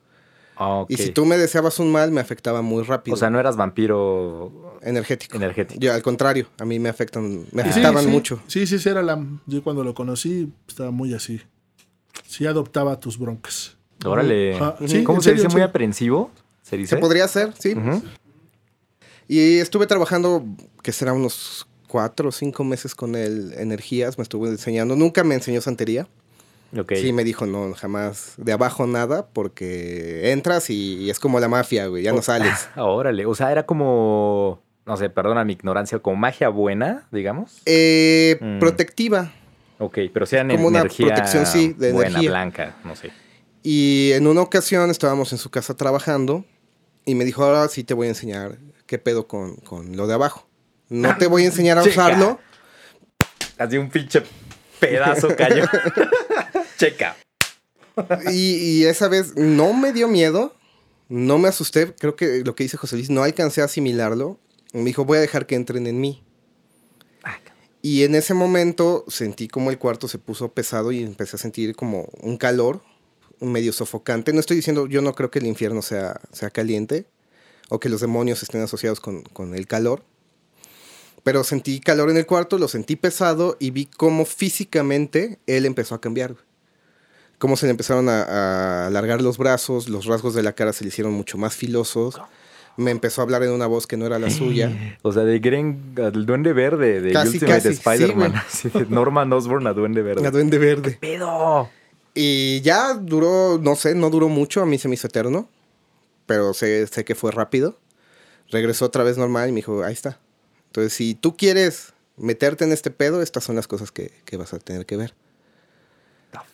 Ah. Y si tú me deseabas un mal, me afectaba muy rápido. O sea, no eras vampiro energético. energético. Yo, al contrario, a mí me afectan, me afectaban sí, mucho. Sí, sí, sí, era la... Yo cuando lo conocí estaba muy así. Sí adoptaba tus broncas. Órale. Ajá. Sí, ¿Cómo se serio, dice? Muy aprensivo. ¿Se dice? Se podría hacer, sí. Y estuve trabajando, que será unos cuatro o cinco meses con él, energías, me estuvo enseñando. Nunca me enseñó santería. Sí, me dijo, no, jamás de abajo nada, porque entras y, es como la mafia, güey, ya no sales. Ah, órale. O sea, era como. No sé, perdona mi ignorancia, como magia buena, digamos. Eh, Mm. Protectiva. Ok, pero sí eran Como una energía protección, sí, de buena, energía. blanca, no sé. Y en una ocasión estábamos en su casa trabajando y me dijo, ahora sí te voy a enseñar qué pedo con, con lo de abajo. No te voy a enseñar a usarlo. Así un pinche pedazo cayó. Checa. Y, y esa vez no me dio miedo, no me asusté. Creo que lo que dice José Luis, no alcancé a asimilarlo. Me dijo, voy a dejar que entren en mí. Y en ese momento sentí como el cuarto se puso pesado y empecé a sentir como un calor, medio sofocante. No estoy diciendo, yo no creo que el infierno sea, sea caliente o que los demonios estén asociados con, con el calor. Pero sentí calor en el cuarto, lo sentí pesado y vi cómo físicamente él empezó a cambiar. Cómo se le empezaron a, a alargar los brazos, los rasgos de la cara se le hicieron mucho más filosos. Me empezó a hablar en una voz que no era la suya. O sea, de Gren, el duende verde de Casi, Ultimate Spider-Man. sí, Norman Osborn a duende verde. La duende verde. ¡Pedo! Y ya duró, no sé, no duró mucho, a mí se me hizo eterno, pero sé, sé que fue rápido. Regresó otra vez normal y me dijo, ahí está. Entonces, si tú quieres meterte en este pedo, estas son las cosas que, que vas a tener que ver.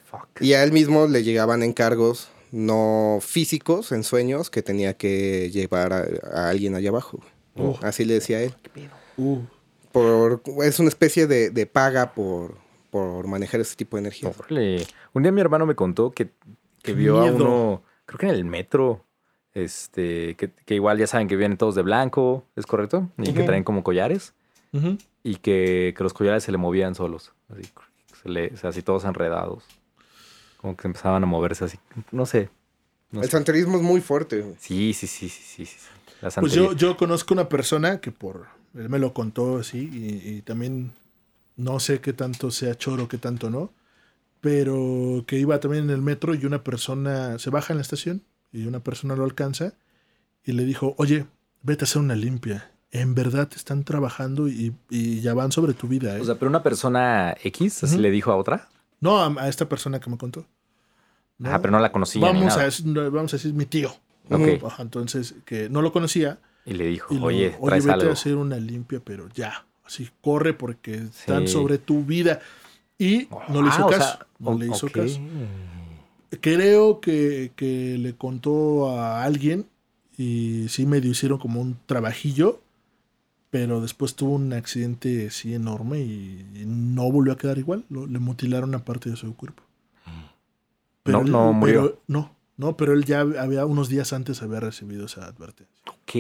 Fuck. Y a él mismo le llegaban encargos no físicos, en sueños, que tenía que llevar a, a alguien allá abajo. Oh. Así le decía él. Uh, Por, es una especie de, de paga por, por manejar este tipo de energía. Un día mi hermano me contó que, que vio a uno, creo que en el metro, este, que, que igual ya saben que vienen todos de blanco, ¿es correcto? Y que traen como collares y que, que los collares se le movían solos, así, se le, o sea, así todos enredados. Como que empezaban a moverse así, no sé. no El sé. santerismo es muy fuerte. Sí, sí, sí, sí, sí, sí. La Pues yo, yo conozco una persona que por... Él me lo contó así y, y también no sé qué tanto sea choro, qué tanto no, pero que iba también en el metro y una persona se baja en la estación y una persona lo alcanza y le dijo, oye, vete a hacer una limpia. En verdad te están trabajando y, y ya van sobre tu vida. ¿eh?". O sea, pero una persona X así le dijo a otra. No, a, a esta persona que me contó. ¿no? Ah, pero no la conocía. ni vamos, nada. a, decir- vamos a decir mi tío. Ok. Ajá, entonces, que no lo conocía. Y le dijo, Y lo- oye, oye, traes vete algo. a hacer una limpia, pero ya. Así, corre porque están Sí. sobre tu vida. Y no le hizo Ah, o caso. sea, no le hizo caso. Creo que, que le contó a alguien y sí medio hicieron como un trabajillo, pero después tuvo un accidente así enorme y, y no volvió a quedar igual. Lo- le mutilaron una parte de su cuerpo. No, él- no murió. pero- no, no, pero él ya había unos días antes había recibido esa advertencia. Ok.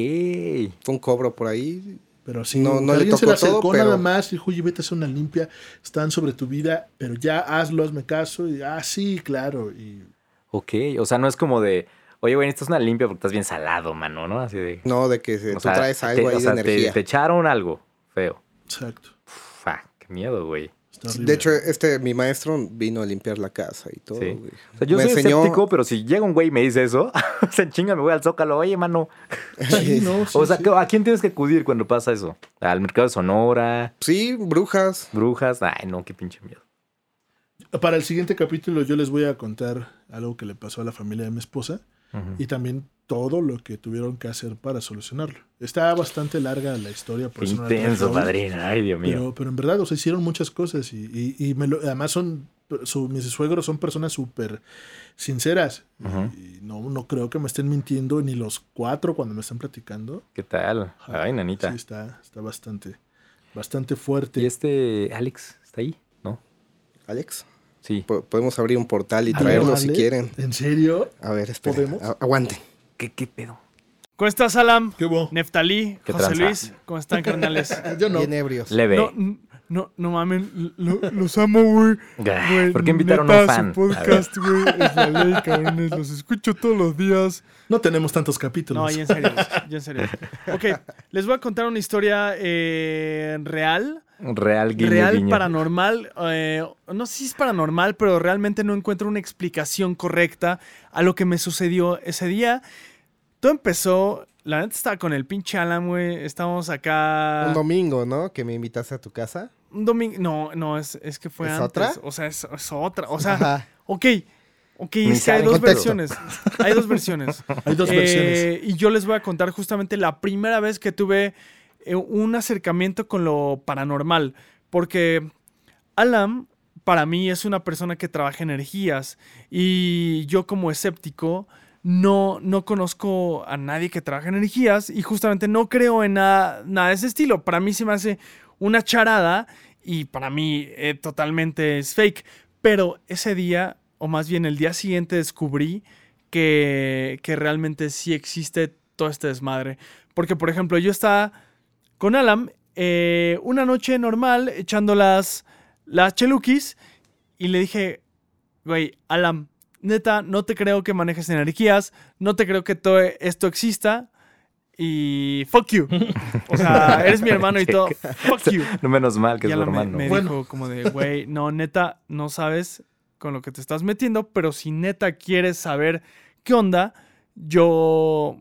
Fue un cobro por ahí. Pero sí, No- no le alguien se le tocó todo, pero- nada más y dijo, oye, vete a hacer una limpia, están sobre tu vida, pero ya hazlo, hazme caso. Y, ah, sí, claro. Y Ok. O sea, no es como de, oye, güey, esto es una limpia porque estás bien salado, mano, ¿no? Así de. No, de que se- tú sea, traes algo te- ahí o sea, de te- energía. Te, echaron algo feo. exacto. Uf, ah, qué miedo, güey. De hecho, este, mi maestro vino a limpiar la casa y todo. Sí. güey. O sea, yo Me soy enseñó- escéptico, pero si llega un güey y me dice eso, se chinga, me voy al zócalo. Oye, mano. Sí, no, sí, o sea, sí. ¿a quién tienes que acudir cuando pasa eso? ¿Al mercado de Sonora? Sí, brujas. ¿Brujas? Ay, no, qué pinche miedo. Para el siguiente capítulo yo les voy a contar algo que le pasó a la familia de mi esposa Y también todo lo que tuvieron que hacer para solucionarlo. Está bastante larga la historia. Por intenso, hoy, padrino. Ay, Dios mío. Pero, pero en verdad, o sea, hicieron muchas cosas y, y- y me lo- además son, su- mis suegros son personas súper sinceras. Y no, no creo que me estén mintiendo ni los cuatro cuando me están platicando. ¿Qué tal? Ay, nanita. Sí, está, está bastante, bastante fuerte. ¿Y este Alex está ahí? ¿No? Alex, Sí. po- podemos abrir un portal y ¿Aló, traerlo si quieren. ¿En serio? A ver, espera. ¿Podemos? a- Aguanten. ¿Qué, qué pedo? ¿Cómo estás, Alam? ¿Qué hubo? Neftalí, ¿Qué José tranza? Luis, ¿cómo están, carnales? Yo no. Bien ebrios. Leve. No, no, no mamen, lo- los amo, güey. ¿Por qué invitaron a un fan? Su podcast, güey, es la ley, cabrones. Los escucho todos los días. No tenemos tantos capítulos. No, ya en serio, ya en serio. Ok, les voy a contar una historia eh, real. Real guiño, real guiño. paranormal. eh, no sé si es paranormal, pero realmente no encuentro una explicación correcta a lo que me sucedió ese día. Todo empezó. La neta estaba con el pinche Alan, güey. Estábamos acá. Un domingo, ¿no? Que me invitaste a tu casa. Un domingo. No, no, es, es que fue ¿Es antes. otra? O sea, es, es otra. O sea, Ajá. ok. Ok, es que hay dos contexto. versiones. Hay dos versiones. Hay dos Eh, versiones. Y yo les voy a contar justamente la primera vez que tuve eh, un acercamiento con lo paranormal. Porque Alam, para mí, es una persona que trabaja energías. Y yo, como escéptico, no, no conozco a nadie que trabaje energías. Y justamente no creo en nada, nada de ese estilo. Para mí se me hace una charada. Y para mí, eh, totalmente es fake. Pero ese día, o más bien el día siguiente, descubrí que, que realmente sí existe todo este desmadre. Porque, por ejemplo, yo estaba con Alam eh, una noche normal echando las, las chelukis y le dije, güey, Alam, neta, no te creo que manejes energías, no te creo que todo esto exista y fuck you. O sea, eres mi hermano y todo, fuck you. No menos mal que Y es me, hermano. me Bueno. dijo como de, güey, no, neta, no sabes con lo que te estás metiendo, pero si neta quieres saber qué onda, yo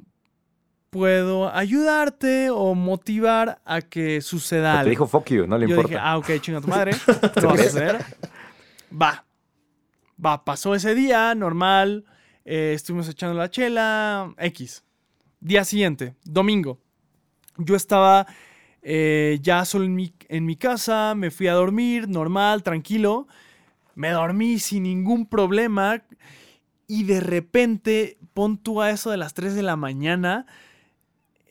puedo ayudarte o motivar a que suceda Te algo. dijo fuck you, no le yo importa. dije, ah, ok, chinga tu madre, lo vas a hacer. Va, va, pasó ese día, normal, eh, estuvimos echando la chela, X. Día siguiente, domingo. Yo estaba eh, ya solo en mi, casa, me fui a dormir, normal, tranquilo. Me dormí sin ningún problema. Y de repente, pon tú a eso de las 3 de la mañana,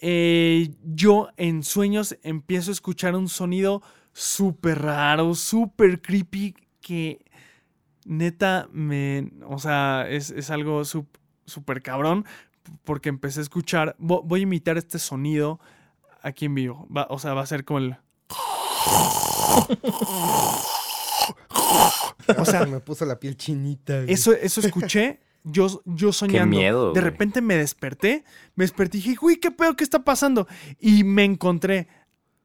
eh, yo en sueños empiezo a escuchar un sonido súper raro, súper creepy, que neta me... O sea, es, es algo sup- súper cabrón, porque empecé a escuchar... vo- Voy a imitar este sonido aquí en vivo. Va- o sea, va a ser como el... O sea, me puso la piel chinita. güey. Eso, eso escuché. Yo, yo soñando. miedo, De güey. repente me desperté. Me desperté y dije, güey, ¿qué pedo? ¿Qué está pasando? Y me encontré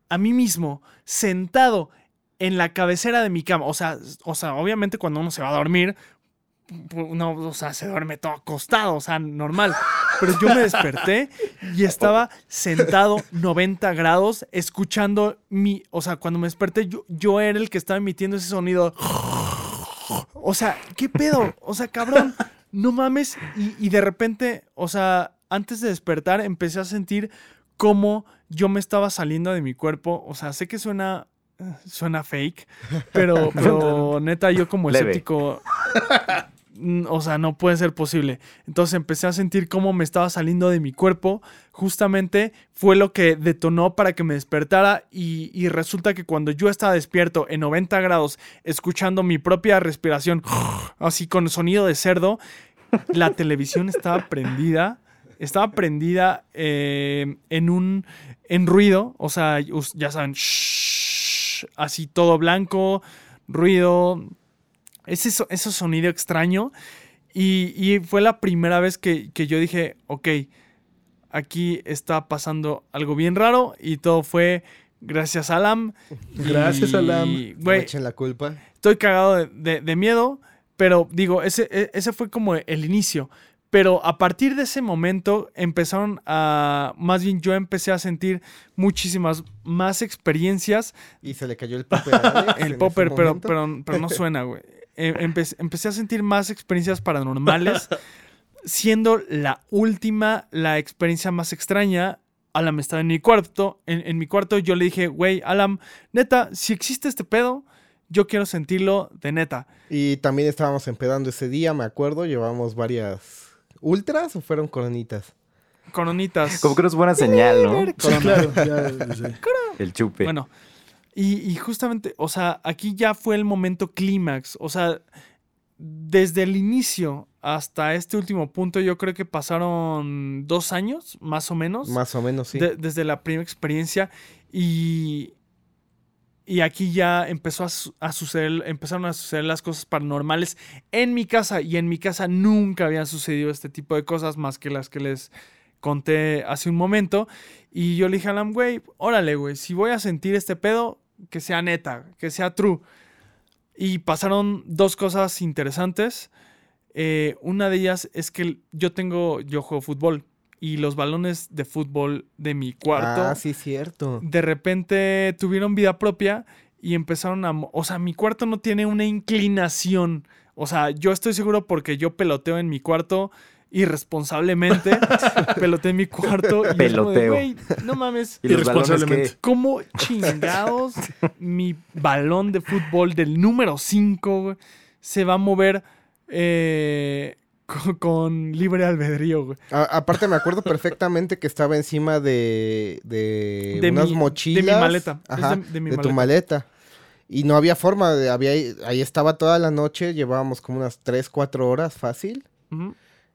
a mí mismo sentado en la cabecera de mi cama. O sea, o sea, obviamente cuando uno se va a dormir, pu- no, o sea, se duerme todo acostado, o sea, normal. Pero yo me desperté y estaba sentado 90 grados escuchando mi, o sea, cuando me desperté yo, yo era el que estaba emitiendo ese sonido. O sea, ¿qué pedo? O sea, cabrón, no mames. Y, y de repente, o sea, antes de despertar empecé a sentir cómo yo me estaba saliendo de mi cuerpo. O sea, sé que suena, suena fake, pero, pero neta, yo como Leve. escéptico, mm, o sea, no puede ser posible. Entonces empecé a sentir cómo me estaba saliendo de mi cuerpo. Justamente fue lo que detonó para que me despertara y, y resulta que cuando yo estaba despierto en 90 grados, escuchando mi propia respiración, así con sonido de cerdo, la televisión estaba prendida. Estaba prendida eh, en un en ruido, o sea, ya saben, así todo blanco, ruido, ese, ese sonido extraño. Y, y fue la primera vez que, que yo dije, ok, aquí está pasando algo bien raro y todo fue Gracias, Alam. Gracias, Y, Alam. No me Güey, echen la culpa. estoy cagado de, de- de miedo, pero digo, ese, e- ese fue como el inicio. Pero a partir de ese momento empezaron a, más bien yo empecé a sentir muchísimas más experiencias. Y se le cayó el popper. a Alex El popper, pero, pero, pero no suena, güey. Empe- empecé a sentir más experiencias paranormales, siendo la última, la experiencia más extraña. Alam estaba en mi cuarto, en, en mi cuarto yo le dije, güey, Alam, neta, si existe este pedo, yo quiero sentirlo de neta. Y también estábamos empedando ese día, me acuerdo. Llevamos varias ultras o fueron coronitas. Coronitas. Como que no es buena señal, ¿no? Sí, claro. ya, sí. El chupe. Bueno, y, y justamente, o sea, aquí ya fue el momento clímax. O sea, desde el inicio hasta este último punto, yo creo que pasaron dos años, más o menos. Más o menos, sí. de- desde la primera experiencia. Y, y aquí ya empezó a, su- a suceder, empezaron a suceder las cosas paranormales en mi casa. Y en mi casa nunca habían sucedido este tipo de cosas más que las que les conté hace un momento. Y yo le dije a Alan, güey, órale, güey, si voy a sentir este pedo, que sea neta, que sea true. Y pasaron dos cosas interesantes. Eh, una de ellas es que yo tengo, yo juego fútbol y los balones de fútbol de mi cuarto Ah, sí, cierto. de repente tuvieron vida propia y empezaron a... O sea, mi cuarto no tiene una inclinación. O sea, yo estoy seguro porque yo peloteo en mi cuarto irresponsablemente. peloteo en mi cuarto y es como de, Peloteo. "Güey, no mames. Y Irresponsablemente. que... ¿Cómo chingados mi balón de fútbol del número 5 se va a mover eh, con, con libre albedrío, güey? A- aparte me acuerdo perfectamente que estaba encima de, de, De unas mi- de mi mochilas. maleta. Ajá, de- de mi tu maleta. maleta. Y no había forma, de, había, ahí estaba toda la noche, llevábamos como unas 3, 4 horas fácil.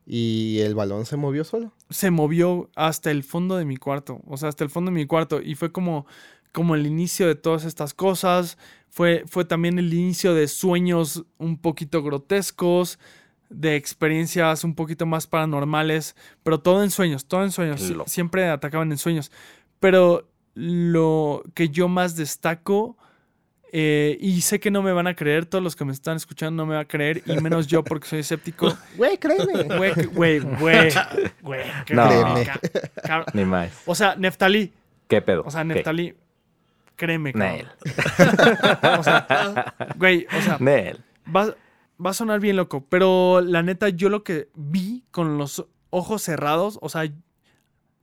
Y el balón se movió solo. se movió hasta el fondo de mi cuarto, o sea, hasta el fondo de mi cuarto y fue como como el inicio de todas estas cosas, fue fue también el inicio de sueños un poquito grotescos, de experiencias un poquito más paranormales, pero todo en sueños, todo en sueños, siempre atacaban en sueños. Pero lo que yo más destaco eh, y sé que no me van a creer, todos los que me están escuchando no me van a creer, y menos yo porque soy escéptico. Güey, créeme. Güey, güey, güey, güey. No. ca- Ni más. O sea, Neftalí. ¿Qué pedo? O sea, ¿Qué? Neftalí. Créeme, cabrón. Nel. O sea, güey, o sea, Nel. va, va a sonar bien loco, pero la neta, yo lo que vi con los ojos cerrados, o sea,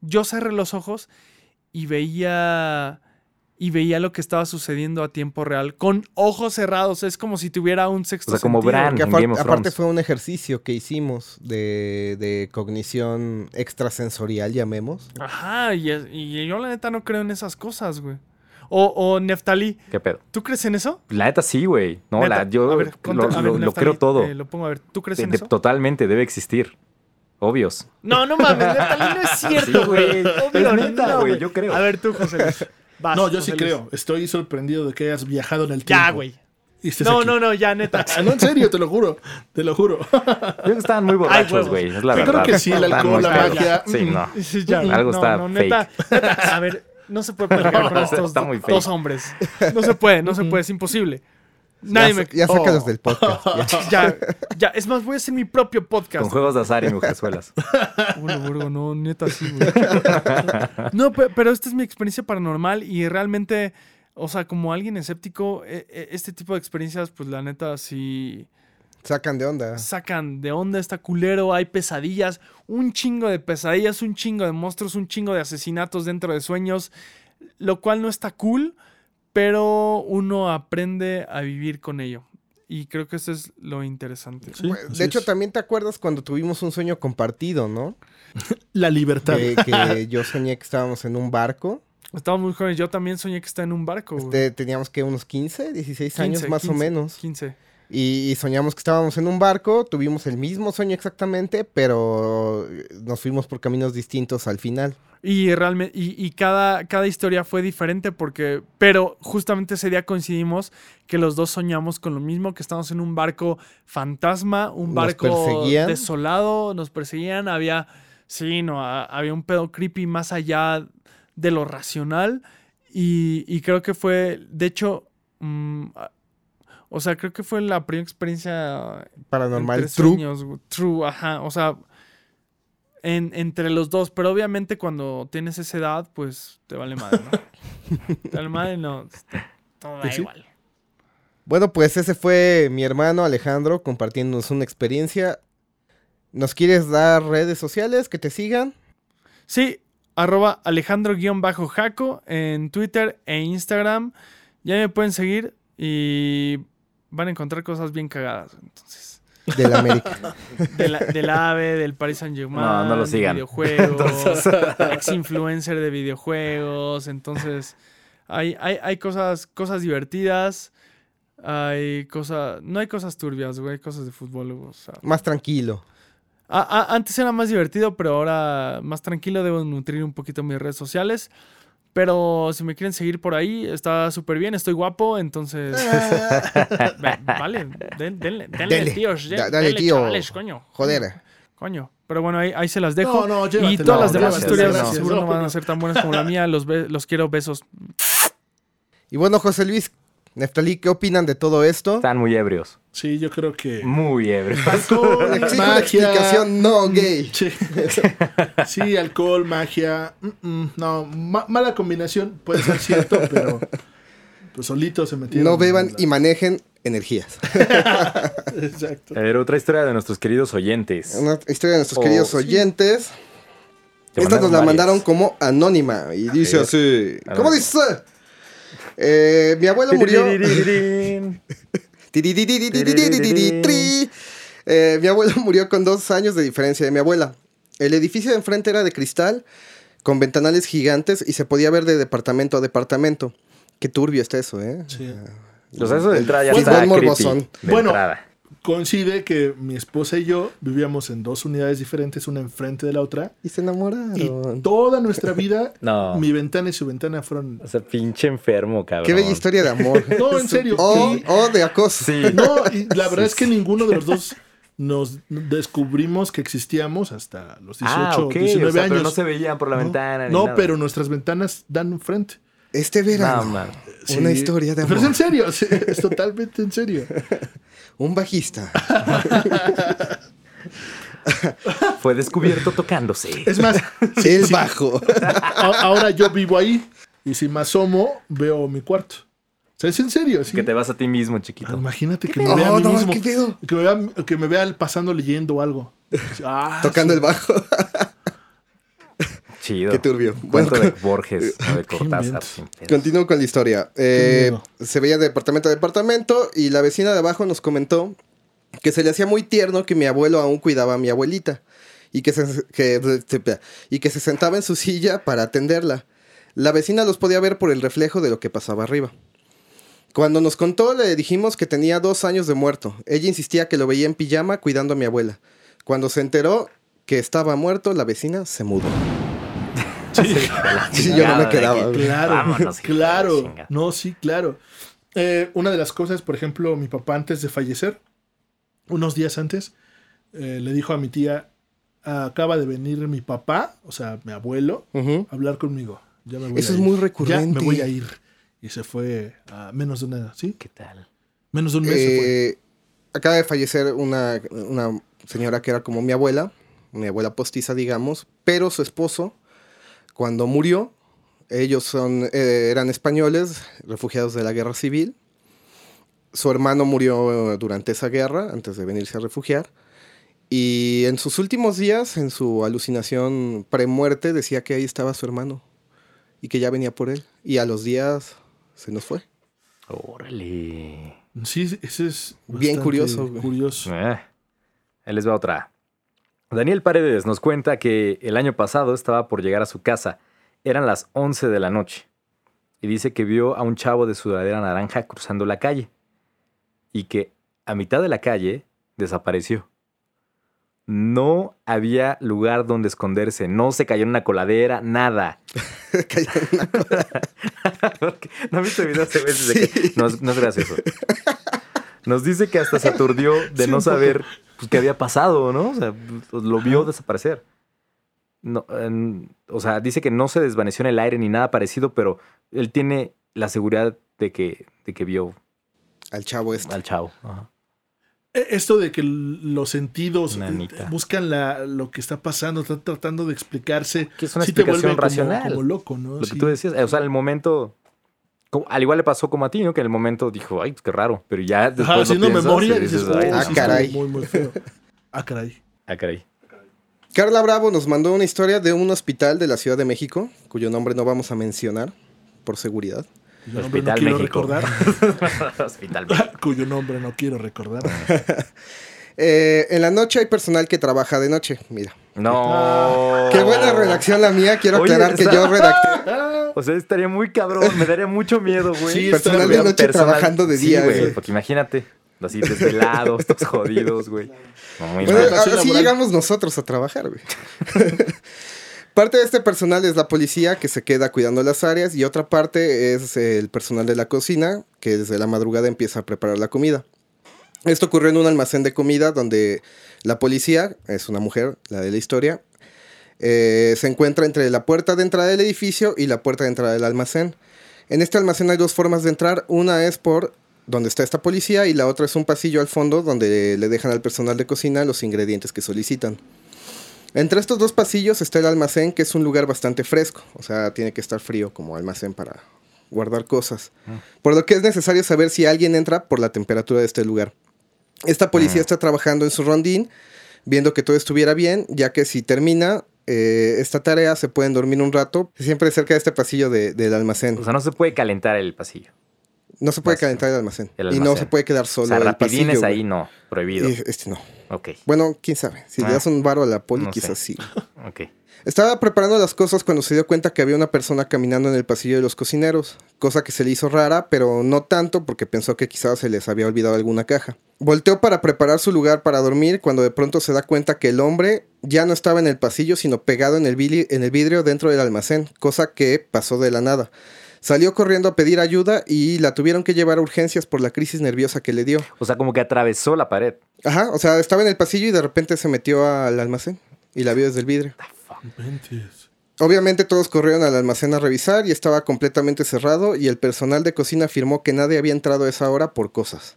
yo cerré los ojos y veía. Y veía lo que estaba sucediendo a tiempo real con ojos cerrados. Es como si tuviera un sexto O sea, como sentido. Bran. Que en apar- Game of aparte fue un ejercicio que hicimos de, de cognición extrasensorial, llamemos. Ajá, y yo la neta no creo en esas cosas, güey. O, o Neftalí, ¿Qué pedo? ¿tú crees en eso? La neta sí, güey. No, Neta, la, yo a ver, lo, conta- a ver, lo- lo Neftalí, creo todo. eh, lo pongo a ver. ¿Tú crees De- en de- eso? totalmente, debe existir. Obvios. No, no mames, Neftalí no es cierto, Sí, güey. Obvio, Es neta, no, güey, yo creo. A ver, tú, José Luis. Vas, No, yo José sí Luis. creo. Estoy sorprendido de que hayas viajado en el tiempo. Ya, güey. No, aquí. no, no, ya, neta. Ah, no, en serio, te lo juro. Te lo juro. Yo creo que estaban muy borrachos, güey. Es la Yo verdad. creo que sí, el alcohol, la magia. Sí, no. Sí, ya, Algo no, está no, neta, neta, a ver, no se puede platicar con estos Está muy fake. dos hombres. No se puede, no se puede, es imposible. Nadie ya, me... ya sácalos Oh. del podcast. ya. Ya, ya, es más, voy a hacer mi propio podcast. Con juegos de azar y mujerzuelas. Bueno, Burgo, no, neta sí, güey. No, pe- pero esta es mi experiencia paranormal y realmente, o sea, como alguien escéptico, e- e- este tipo de experiencias, pues la neta sí Sacan de onda. sacan de onda, está culero, hay pesadillas, un chingo de pesadillas, un chingo de monstruos, un chingo de asesinatos dentro de sueños, lo cual no está cool, pero uno aprende a vivir con ello. Y creo que eso es lo interesante. Sí, así de hecho, es. también te acuerdas cuando tuvimos un sueño compartido, ¿no? La libertad. Que, que yo soñé que estábamos en un barco. Estaba muy joven, yo también soñé que estaba en un barco. Este, teníamos que unos 15, 16 años 15, más o 15, menos. 15. Y, y soñamos que estábamos en un barco, tuvimos el mismo sueño exactamente, pero nos fuimos por caminos distintos al final. Y realmente, y, y cada, cada historia fue diferente porque, pero justamente ese día coincidimos que los dos soñamos con lo mismo, que estábamos en un barco fantasma, un barco desolado, nos perseguían, había, sí, no, a- había un pedo creepy más allá de lo racional Y, y creo que fue, de hecho, mm, o sea, creo que fue la primera experiencia Paranormal entre true. True, ajá. O sea, en- entre los dos. Pero obviamente cuando tienes esa edad, pues te vale madre, ¿no? te vale madre, no. Todo da Pues sí. igual. Bueno, pues ese fue mi hermano Alejandro compartiéndonos una experiencia. ¿Nos quieres dar redes sociales que te sigan? Sí, arroba Alejandro-Jaco en Twitter e Instagram. Ya me pueden seguir y van a encontrar cosas bien cagadas. Entonces, De la América. de la- del AVE, del Paris Saint Germain, No, no lo sigan. videojuegos, ex influencer de videojuegos. Entonces, hay, hay, hay cosas, cosas divertidas. Hay cosas. No hay cosas turbias, güey. Hay cosas de fútbol. O sea, Más tranquilo. Antes era más divertido, pero ahora más tranquilo. Debo nutrir un poquito mis redes sociales. Pero si me quieren seguir por ahí, está súper bien. Estoy guapo, entonces. Vale, den- denle, denle, tíos. den- Da- dale, denle, tío. chavales, coño. Joder. Coño. Pero bueno, ahí, ahí se las dejo. No, no, y todas las demás gracias, historias seguro no van a ser tan buenas como la mía. Los, be- los quiero, besos. Y bueno, José Luis, Neftalí, ¿qué opinan de todo esto? Están muy ebrios. Sí, yo creo que. Muy ebrios. Alcohol, magia. explicación no gay. Sí. Sí, alcohol, magia. mm, mm, no, ma- mala combinación. Puede ser cierto, pero. Pues solito se metieron. No beban la- y manejen energías. Exacto. A ver, otra historia de nuestros queridos oyentes. Una historia de nuestros Oh, queridos sí. oyentes. Te Esta nos la varias. mandaron como anónima. Y dice así. A ¿Cómo ver. dice? Eh, mi abuelo murió. Eh, mi abuelo murió con dos años de diferencia de mi abuela. El edificio de enfrente era de cristal, con ventanales gigantes y se podía ver de departamento a departamento. Qué turbio está eso, ¿eh? Sí. Los sea, pues eso de entrada ya está creepy, de Bueno, entrada. Coincide que mi esposa y yo vivíamos en dos unidades diferentes, una enfrente de la otra. Y se Y enamoraron. toda nuestra vida, No. mi ventana y su ventana fueron. O sea, pinche enfermo, cabrón. Qué bella historia de amor. No, en serio. O, Y- o de acoso. Sí. No, y la verdad Sí, es que sí. ninguno de los dos nos descubrimos que existíamos hasta los 18, ah, ok. 19 o sea, años. pero no se veían por la No, ventana. ni No, nada. pero nuestras ventanas dan enfrente. Este No, verano, man. una Sí. historia de Pero es en amor. serio, sí, es totalmente en serio. Un bajista. Fue descubierto tocándose. Es más, El bajo. ahora yo vivo ahí y si me asomo, veo mi cuarto. O sea, es en serio. ¿sí? Que te vas a ti mismo, chiquito. Imagínate que me pedo? vea a mí No, no, me vea, que me vea pasando leyendo algo. Ah, Tocando el bajo. Chido. Qué turbio. Cuento Bueno, de Borges de Cortázar. Continúo con la historia. Eh, se veía de departamento a departamento y la vecina de abajo nos comentó que se le hacía muy tierno que mi abuelo aún cuidaba a mi abuelita y que se, que, y que se sentaba en su silla para atenderla. La vecina los podía ver por el reflejo de lo que pasaba arriba. Cuando nos contó le dijimos que tenía dos años de muerto. Ella insistía que lo veía en pijama cuidando a mi abuela. Cuando se enteró que estaba muerto, la vecina se mudó. Sí, yo no me quedaba. Claro, Vámonos, claro. No, sí, claro. Eh, una de las cosas, por ejemplo, mi papá antes de fallecer, unos días antes, eh, le dijo a mi tía, acaba de venir mi papá, o sea, mi abuelo, a hablar conmigo. Ya me voy Eso a es ir. muy Ya recurrente. me voy a ir. Y se fue a menos de una, ¿sí? ¿Qué tal? Menos de un mes se fue. Eh, acaba de fallecer una, una señora que era como mi abuela, mi abuela postiza, digamos, pero su esposo, cuando murió, ellos son, eh, eran españoles, refugiados de la guerra civil. Su hermano murió eh, durante esa guerra, antes de venirse a refugiar. Y en sus últimos días, en su alucinación premuerte, decía que ahí estaba su hermano y que ya venía por él. Y a los días se nos fue. Órale. Sí, ese es Bien curioso, curioso. Eh, Ahí les va otra. Daniel Paredes nos cuenta que el año pasado estaba por llegar a su casa. Eran las 11 de la noche. Y dice que vio a un chavo de sudadera naranja cruzando la calle. Y que a mitad de la calle desapareció. No había lugar donde esconderse. No se cayó en una coladera, nada. Cayó en una ¿No videos de veces de que no, no es gracioso? Nos dice que hasta se aturdió de Sí, no saber pues, qué había pasado, ¿no? O sea, pues, lo vio desaparecer. No, en- o sea, dice que no se desvaneció en el aire ni nada parecido, pero él tiene la seguridad de que, de que vio Al chavo este. al chavo. Ajá. Eh, Esto de que los sentidos eh, buscan la, lo que está pasando, están tratando de explicarse. Que es una sí explicación racional. Como, loco, ¿no? Lo que tú decías, o sea, en el momento. Como- al igual le pasó como a ti, ¿no? Que en el momento dijo, ay, pues qué raro. Pero ya después. Ajá, lo haciendo piensas memoria y dices, "Oh, "Ay, Ah, sí, caray. estuvo Muy, muy feo. Ah, caray. ah, caray. Carla Bravo nos mandó una historia de un hospital de la Ciudad de México, cuyo nombre no vamos a mencionar por seguridad. Cuyo nombre no Hospital quiero México. recordar. Hospital. cuyo nombre no quiero recordar. Eh, en la noche hay personal que trabaja de noche. Mira. No. Qué buena redacción la mía. Quiero Oye, aclarar que yo redacté. O sea, estaría muy cabrón. Me daría mucho miedo, güey. Sí, Personal de noche trabajando de Sí, día, güey. güey. Porque imagínate. Así desvelados, todos jodidos, güey. No, muy Bueno, mal. Así laboral. llegamos nosotros a trabajar, güey. parte de este personal es la policía que se queda cuidando las áreas y otra parte es el personal de la cocina que desde la madrugada empieza a preparar la comida. Esto ocurrió en un almacén de comida donde la policía, es una mujer, la de la historia, eh, se encuentra entre la puerta de entrada del edificio y la puerta de entrada del almacén. En este almacén hay dos formas de entrar. Una es por donde está esta policía y la otra es un pasillo al fondo donde le dejan al personal de cocina los ingredientes que solicitan. Entre estos dos pasillos está el almacén, que es un lugar bastante fresco. O sea, tiene que estar frío como almacén para guardar cosas. Por lo que es necesario saber si alguien entra por la temperatura de este lugar. Esta policía está trabajando en su rondín, viendo que todo estuviera bien, ya que si termina eh, esta tarea se pueden dormir un rato, siempre cerca de este pasillo de- del almacén. O sea, no se puede calentar el pasillo. No se puede calentar el almacén. el Y no se puede quedar O solo sea, el rapidines pasillo, ahí güey. no. Prohibido. Y este no. Ok, Bueno, quién sabe. Si Ah. le das un varo a la poli, No sé. quizás sí. ok. Estaba preparando las cosas cuando se dio cuenta que había una persona caminando en el pasillo de los cocineros, cosa que se le hizo rara, pero no tanto porque pensó que quizás se les había olvidado alguna caja. Volteó para preparar su lugar para dormir cuando de pronto se da cuenta que el hombre ya no estaba en el pasillo, sino pegado en el, vili- en el vidrio dentro del almacén, cosa que pasó de la nada. Salió corriendo a pedir ayuda y la tuvieron que llevar a urgencias por la crisis nerviosa que le dio. O sea, como que atravesó la pared. Ajá, o sea, estaba en el pasillo y de repente se metió al almacén y la vio desde el vidrio. Obviamente todos corrieron al almacén a revisar y estaba completamente cerrado y el personal de cocina afirmó que nadie había entrado a esa hora por cosas.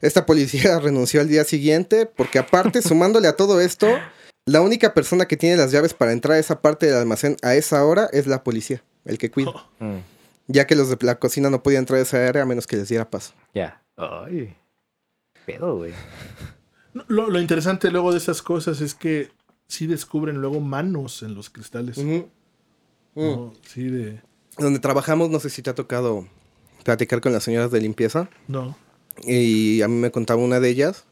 Esta policía renunció al día siguiente porque aparte, sumándole a todo esto, la única persona que tiene las llaves para entrar a esa parte del almacén a esa hora es la policía, el que cuida, Mm, ya que los de la cocina no podían entrar a esa área a menos que les diera paso. ya. Ay. Pedo, güey. Lo interesante luego de esas cosas es que sí descubren luego manos en los cristales. Mm. ¿no? Sí, de. Donde trabajamos, no sé si te ha tocado platicar con las señoras de limpieza. No. Y a mí me contaba una de ellas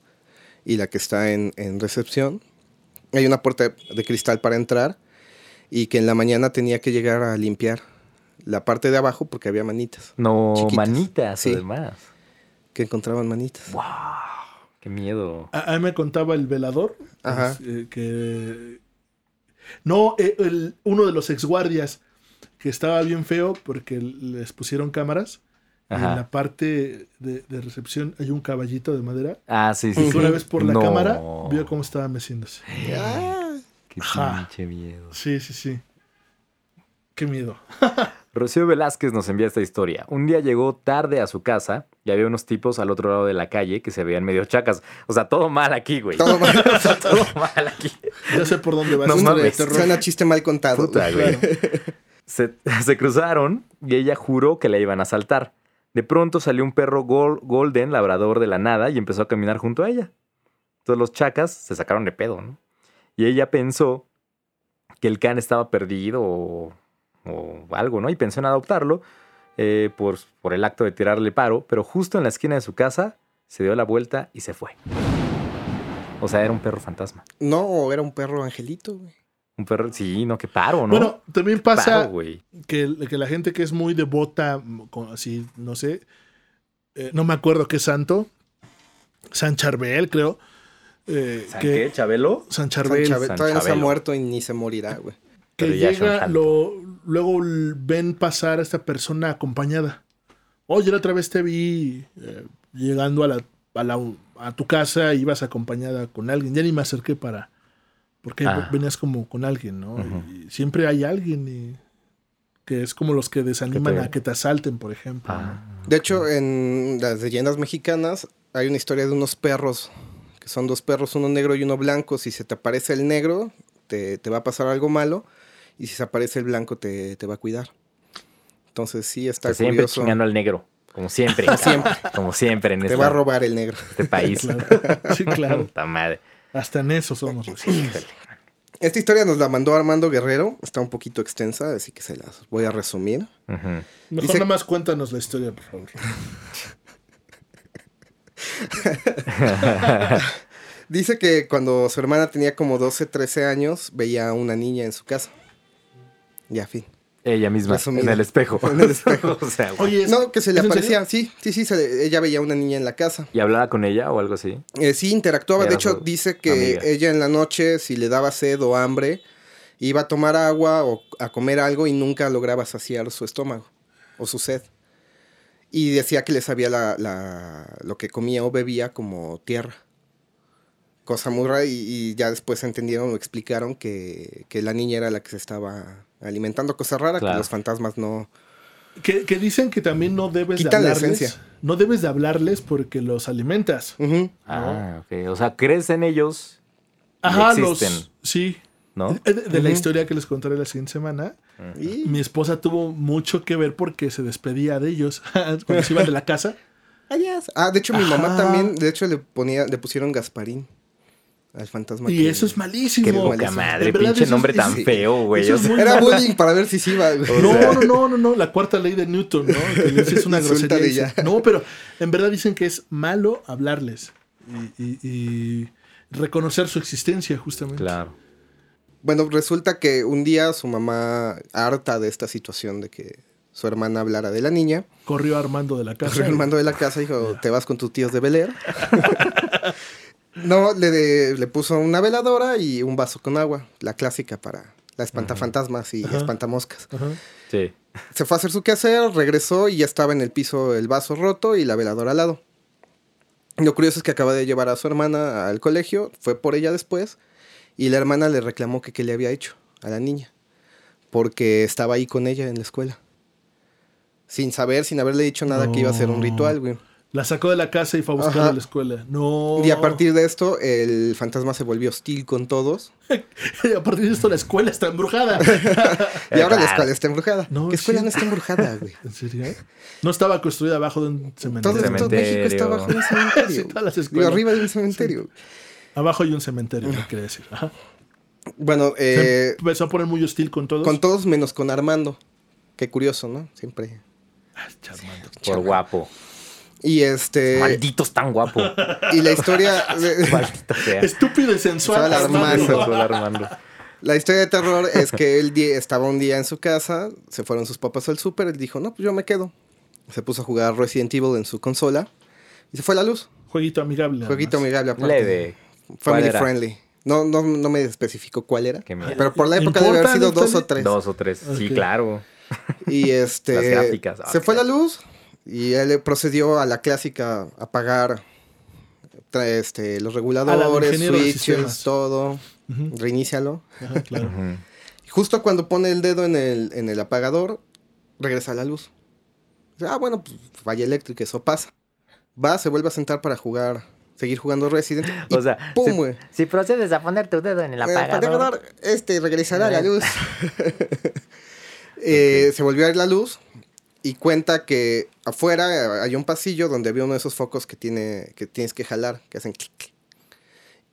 y la que está en, en recepción. Hay una puerta de cristal para entrar y que en la mañana tenía que llegar a limpiar la parte de abajo porque había manitas. No, Chiquitas. manitas, Sí. además. Que encontraban manitas. Qué miedo. A, a mí me contaba el velador. Ajá. pues, eh, que. No, eh, el- uno de los exguardias que estaba bien feo porque les pusieron cámaras. Y en Ajá. la parte de, de recepción hay un caballito de madera. Ah, sí, sí. Y sí. una vez por la No. cámara vio cómo estaba meciéndose. Qué Ajá. pinche miedo. Sí, sí, sí. Qué miedo. Rocío Velázquez nos envía esta historia. Un día llegó tarde a su casa y había unos tipos al otro lado de la calle que se veían medio chacas. O sea, todo mal aquí, güey. Todo mal. o sea, todo mal aquí. Ya sé por dónde vas. No de mames. Suena chiste mal contado. Puta, güey. Se, se cruzaron y ella juró que la iban a asaltar. De pronto salió un perro gol- golden, labrador de la nada, y empezó a caminar junto a ella. Entonces los chacas se sacaron de pedo, ¿no? Y ella pensó que el can estaba perdido o, o algo, ¿no? Y pensó en adoptarlo eh, por, por el acto de tirarle paro, pero justo en la esquina de su casa se dio la vuelta y se fue. O sea, era un perro fantasma. No, era un perro angelito, güey. Un perro, sí, no, qué paro, ¿no? Bueno, también pasa Paro, güey. que, que la gente que es muy devota, así, no sé, eh, no me acuerdo qué santo, San Charbel, creo. eh, ¿San que, qué, Chabelo? San San Charbel, San todavía no se ha muerto y ni se morirá, güey. que llega, santo. lo, luego ven pasar a esta persona acompañada. Oye, la otra vez te vi eh, llegando a, la, a, la- a tu casa, ibas acompañada con alguien. Ya ni me acerqué para... Porque Ah. venías como con alguien, ¿no? Y siempre hay alguien y... que es como los que desaniman Que te- a que te asalten, por ejemplo. Ah. De hecho, en las leyendas mexicanas hay una historia de unos perros, que son dos perros, uno negro y uno blanco. Si se te aparece el negro, te, te va a pasar algo malo. Y si se aparece el blanco, te, te va a cuidar. Entonces sí, está siempre curioso. chingando al negro. Como siempre. siempre. Como siempre en Te esta- va a robar el negro. este país. Claro. Sí, claro. Puta madre. Hasta en eso somos. Esta historia nos la mandó Armando Guerrero. Está un poquito extensa, así que se las voy a resumir. Mejor Dice- nada más cuéntanos la historia, por favor. Dice que cuando su hermana tenía como 12, 13 años, veía a una niña en su casa. Ya, fin. Ella misma, Resumida. en el espejo. En el espejo. o sea, güey. Oye, ¿es- No, que se le ¿es en aparecía. Sí, sí, sí. se le- ella veía a una niña en la casa. ¿Y hablaba con ella o algo así? Eh, sí, interactuaba. De hecho, dice que amiga. ella en la noche, si le daba sed o hambre, iba a tomar agua o a comer algo y nunca lograba saciar su estómago o su sed. Y decía que le sabía la, la- lo que comía o bebía como tierra. Cosa muy rara y, y ya después entendieron o explicaron que, que la niña era la que se estaba alimentando. Cosa rara, Claro. que los fantasmas no... Que, que dicen que también no debes de la hablarles. esencia. No debes de hablarles porque los alimentas. Ah, ok. O sea, crees en ellos y Ajá, existen, los. Sí. ¿no? Eh, De, la historia que les contaré la siguiente semana, Y- mi esposa tuvo mucho que ver porque se despedía de ellos cuando se iban de la casa. Ah, de hecho, mi mamá también, de hecho, le ponía, le pusieron Gasparín al fantasma. Y que- eso es malísimo. Qué poca malísimo. madre, pinche nombre es- tan feo, güey. Es Era bullying para ver si sí iba. güey. No, no, no, no, no, la cuarta ley de Newton, ¿no? Que dices una grosería. de. No, pero en verdad dicen que es malo hablarles y, y- y reconocer su existencia, justamente. Claro. Bueno, resulta que un día su mamá, harta de esta situación de que su hermana hablara de la niña, Corrió Armando de la casa. corrió el mando de la casa y dijo, te vas con tus tíos de Bel Air?". no, le, de- le puso una veladora y un vaso con agua, la clásica para la espantafantasmas y Ajá. espantamoscas. Ajá. Sí. Se fue a hacer su quehacer, regresó y ya estaba en el piso el vaso roto y la veladora al lado. Lo curioso es que acaba de llevar a su hermana al colegio, fue por ella después, y la hermana le reclamó que qué le había hecho a la niña, porque estaba ahí con ella en la escuela. Sin saber, sin haberle dicho nada que iba a ser un ritual, güey. La sacó de la casa y fue a buscarla Ajá. a la escuela. No. Y a partir de esto, el fantasma se volvió hostil con todos. Y a partir de esto la escuela está embrujada. Y ahora la escuela está embrujada. No, ¿Qué escuela sí. no está embrujada, güey? ¿En serio? No estaba construida abajo de un Todo, cementerio. todo Cementerio. México está bajo un Sí, cementerio. todas las escuelas. arriba de un cementerio. Abajo hay un cementerio, no quiere decir. Ajá. Bueno, Se eh, empezó a poner muy hostil con todos. con todos menos con Armando. Qué curioso, ¿no? Siempre. Ay, Charmando. Por guapo. Y este. Malditos tan guapo. Y la historia. Maldita sea. Estúpido y sensual. Armando. La historia de terror es que él estaba un día en su casa, se fueron sus papás al súper, él dijo, no, pues yo me quedo. Se puso a jugar Resident Evil en su consola y se fue la luz. Jueguito amigable. Jueguito amigable aparte. Leve. ¿Cuál Family era? friendly. No, no, no me especificó cuál era. Pero por la ¿Importa, época debe haber sido dos o tres. Dos o tres. Sí, claro. Y este. Las gráficas. Se fue la luz y él procedió a la clásica apagar este, los reguladores, switches, sistemas. todo. Ujú. Reinícialo. Ajá, claro. Y justo cuando pone el dedo en el, en el apagador, regresa la luz. Ah, bueno, pues falla eléctrica, eso pasa. Va, se vuelve a sentar para jugar, seguir jugando Resident. y O sea, ¡pum, si- procedes a poner tu dedo en el Eh, apagador. apagador, este regresará la luz. Eh, Se volvió a ir la luz y cuenta que afuera hay un pasillo donde había uno de esos focos que, tiene, que tienes que jalar, que hacen clic. clic.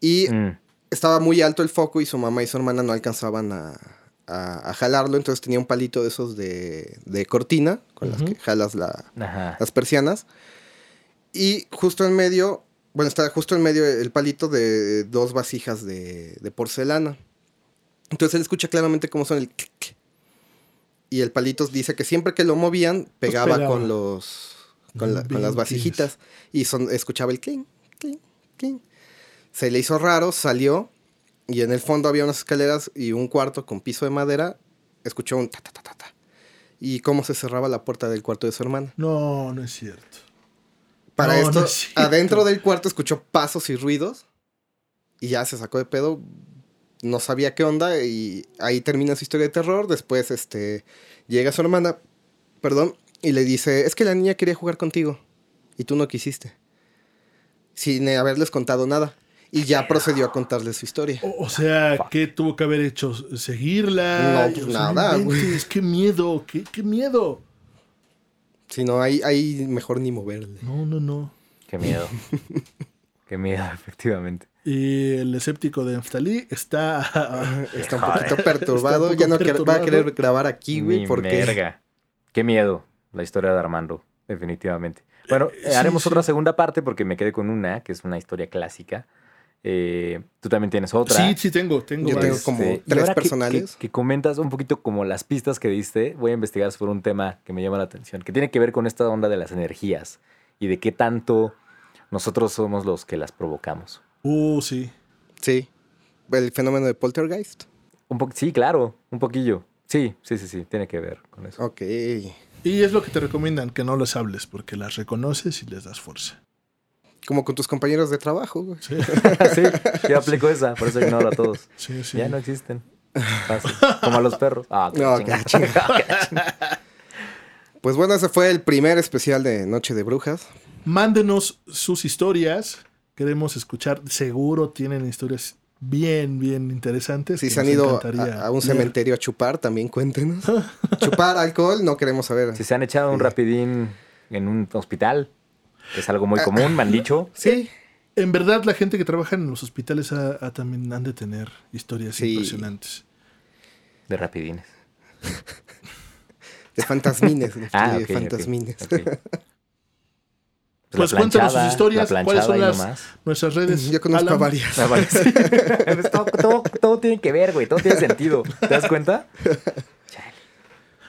Y Mm. estaba muy alto el foco y su mamá y su hermana no alcanzaban a, a- a jalarlo, entonces tenía un palito de esos de, de cortina con las que jalas la- las persianas. Y justo en medio, bueno, está justo en medio el palito de dos vasijas de, de porcelana. Entonces él escucha claramente cómo son el clic. Y el palito dice que siempre que lo movían, pegaba, con los con, la- con las vasijitas. Y son, escuchaba el clink, clink, clink. Se le hizo raro, salió. Y en el fondo había unas escaleras y un cuarto con piso de madera. Escuchó un ta ta ta ta ta. Y cómo se cerraba la puerta del cuarto de su hermana. No, no es cierto. Para No, esto, no es cierto. adentro del cuarto escuchó pasos y ruidos. Y ya se sacó de pedo. No sabía qué onda y ahí termina su historia de terror. Después este, llega su hermana, perdón, y le dice, es que la niña quería jugar contigo y tú no quisiste. Sin haberles contado nada. Y ya procedió a contarles su historia. O, o sea, ¿qué tuvo que haber hecho? ¿Seguirla? No, pues O sea, nada, inventes, ¡Qué miedo! Qué, ¡Qué miedo! Si no, ahí, ahí mejor ni moverle. No, no, no. Qué miedo. Qué miedo, efectivamente. Y el escéptico de Neftalí está... Está un Joder. poquito perturbado. Ya no va a querer grabar aquí, güey, porque... merga. Qué miedo la historia de Armando, definitivamente. Bueno, Eh, sí, haremos sí. otra segunda parte porque me quedé con una, que es una historia clásica. Eh, Tú también tienes otra. Sí, sí, tengo. tengo Yo tengo como Este, tres que- personales. Que, que comentas un poquito como las pistas que diste, voy a investigar sobre un tema que me llama la atención, que tiene que ver con esta onda de las energías y de qué tanto nosotros somos los que las provocamos. Uh, sí. Sí. El fenómeno de poltergeist. Un po sí, claro, un poquillo. Sí, sí, sí, sí, tiene que ver con eso. Ok. Y es lo que te recomiendan, que no les hables, porque las reconoces y les das fuerza. Como con tus compañeros de trabajo, güey. Sí, sí, yo aplico esa, por eso ignoro a todos. sí, sí. Ya no existen. Fácil. Como a los perros. Ah, qué No, chingada. Pues bueno, ese fue el primer especial de Noche de Brujas. Mándenos sus historias. Queremos escuchar. Seguro tienen historias bien, bien interesantes. Si se han ido a, a un leer. cementerio a chupar, también cuéntenos. chupar alcohol, no queremos saber. Si se han echado un rapidín en un hospital, que es algo muy común, me han dicho. Sí, En verdad, la gente que trabaja en los hospitales ha- ha también han de tener historias Sí. impresionantes. De rapidines. de fantasmines. de Ah, ok, fantasmines. Pues cuéntanos sus historias. la ¿Cuáles son las, nuestras redes? Yo conozco Alan? a varias. Pues todo, todo- todo tiene que ver, güey. Todo tiene sentido. ¿Te das cuenta?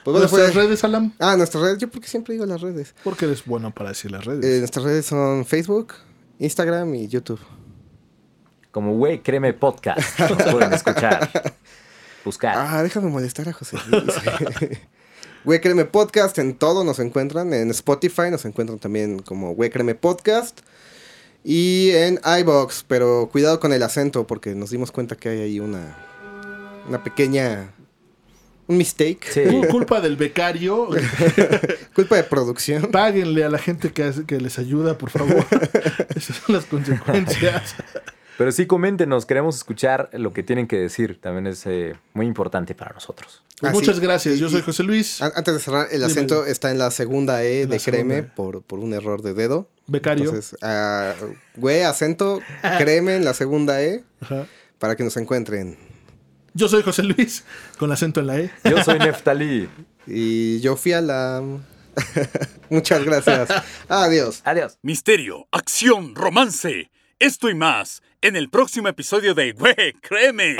Pues ¿Nuestras fue- redes, Alan? Ah, nuestras redes. Yo porque siempre digo las redes. Porque eres bueno para decir las redes. Eh, nuestras redes son Facebook, Instagram y YouTube. Como, güey, créeme podcast. Nos pueden escuchar. Buscar. Ah, déjame molestar a José Luis. Güey Créeme Podcast, en todo nos encuentran. En Spotify nos encuentran también como Güey Créeme Podcast. Y en iBox, pero cuidado con el acento porque nos dimos cuenta que hay ahí una, una pequeña... Un mistake. Sí. Cu- Culpa del becario. Culpa de producción. Páguenle a la gente que, hace- que les ayuda, por favor. Esas son las consecuencias. Pero sí, coméntenos. Queremos escuchar lo que tienen que decir. También es eh, muy importante para nosotros. Pues Ah, sí. muchas gracias. Yo soy José Luis, An- Antes de cerrar, el Dímelo. acento está en la segunda E En de Créeme E. por, por un error de dedo. becario. Entonces, ah, güey, acento Créeme en la segunda E Ajá. para que nos encuentren. Yo soy José Luis, con acento en la E. Yo soy Neftalí. Y yo fui a la... Muchas gracias. Adiós. Adiós. Misterio, acción, romance. Esto y más en el próximo episodio de Güey, créeme.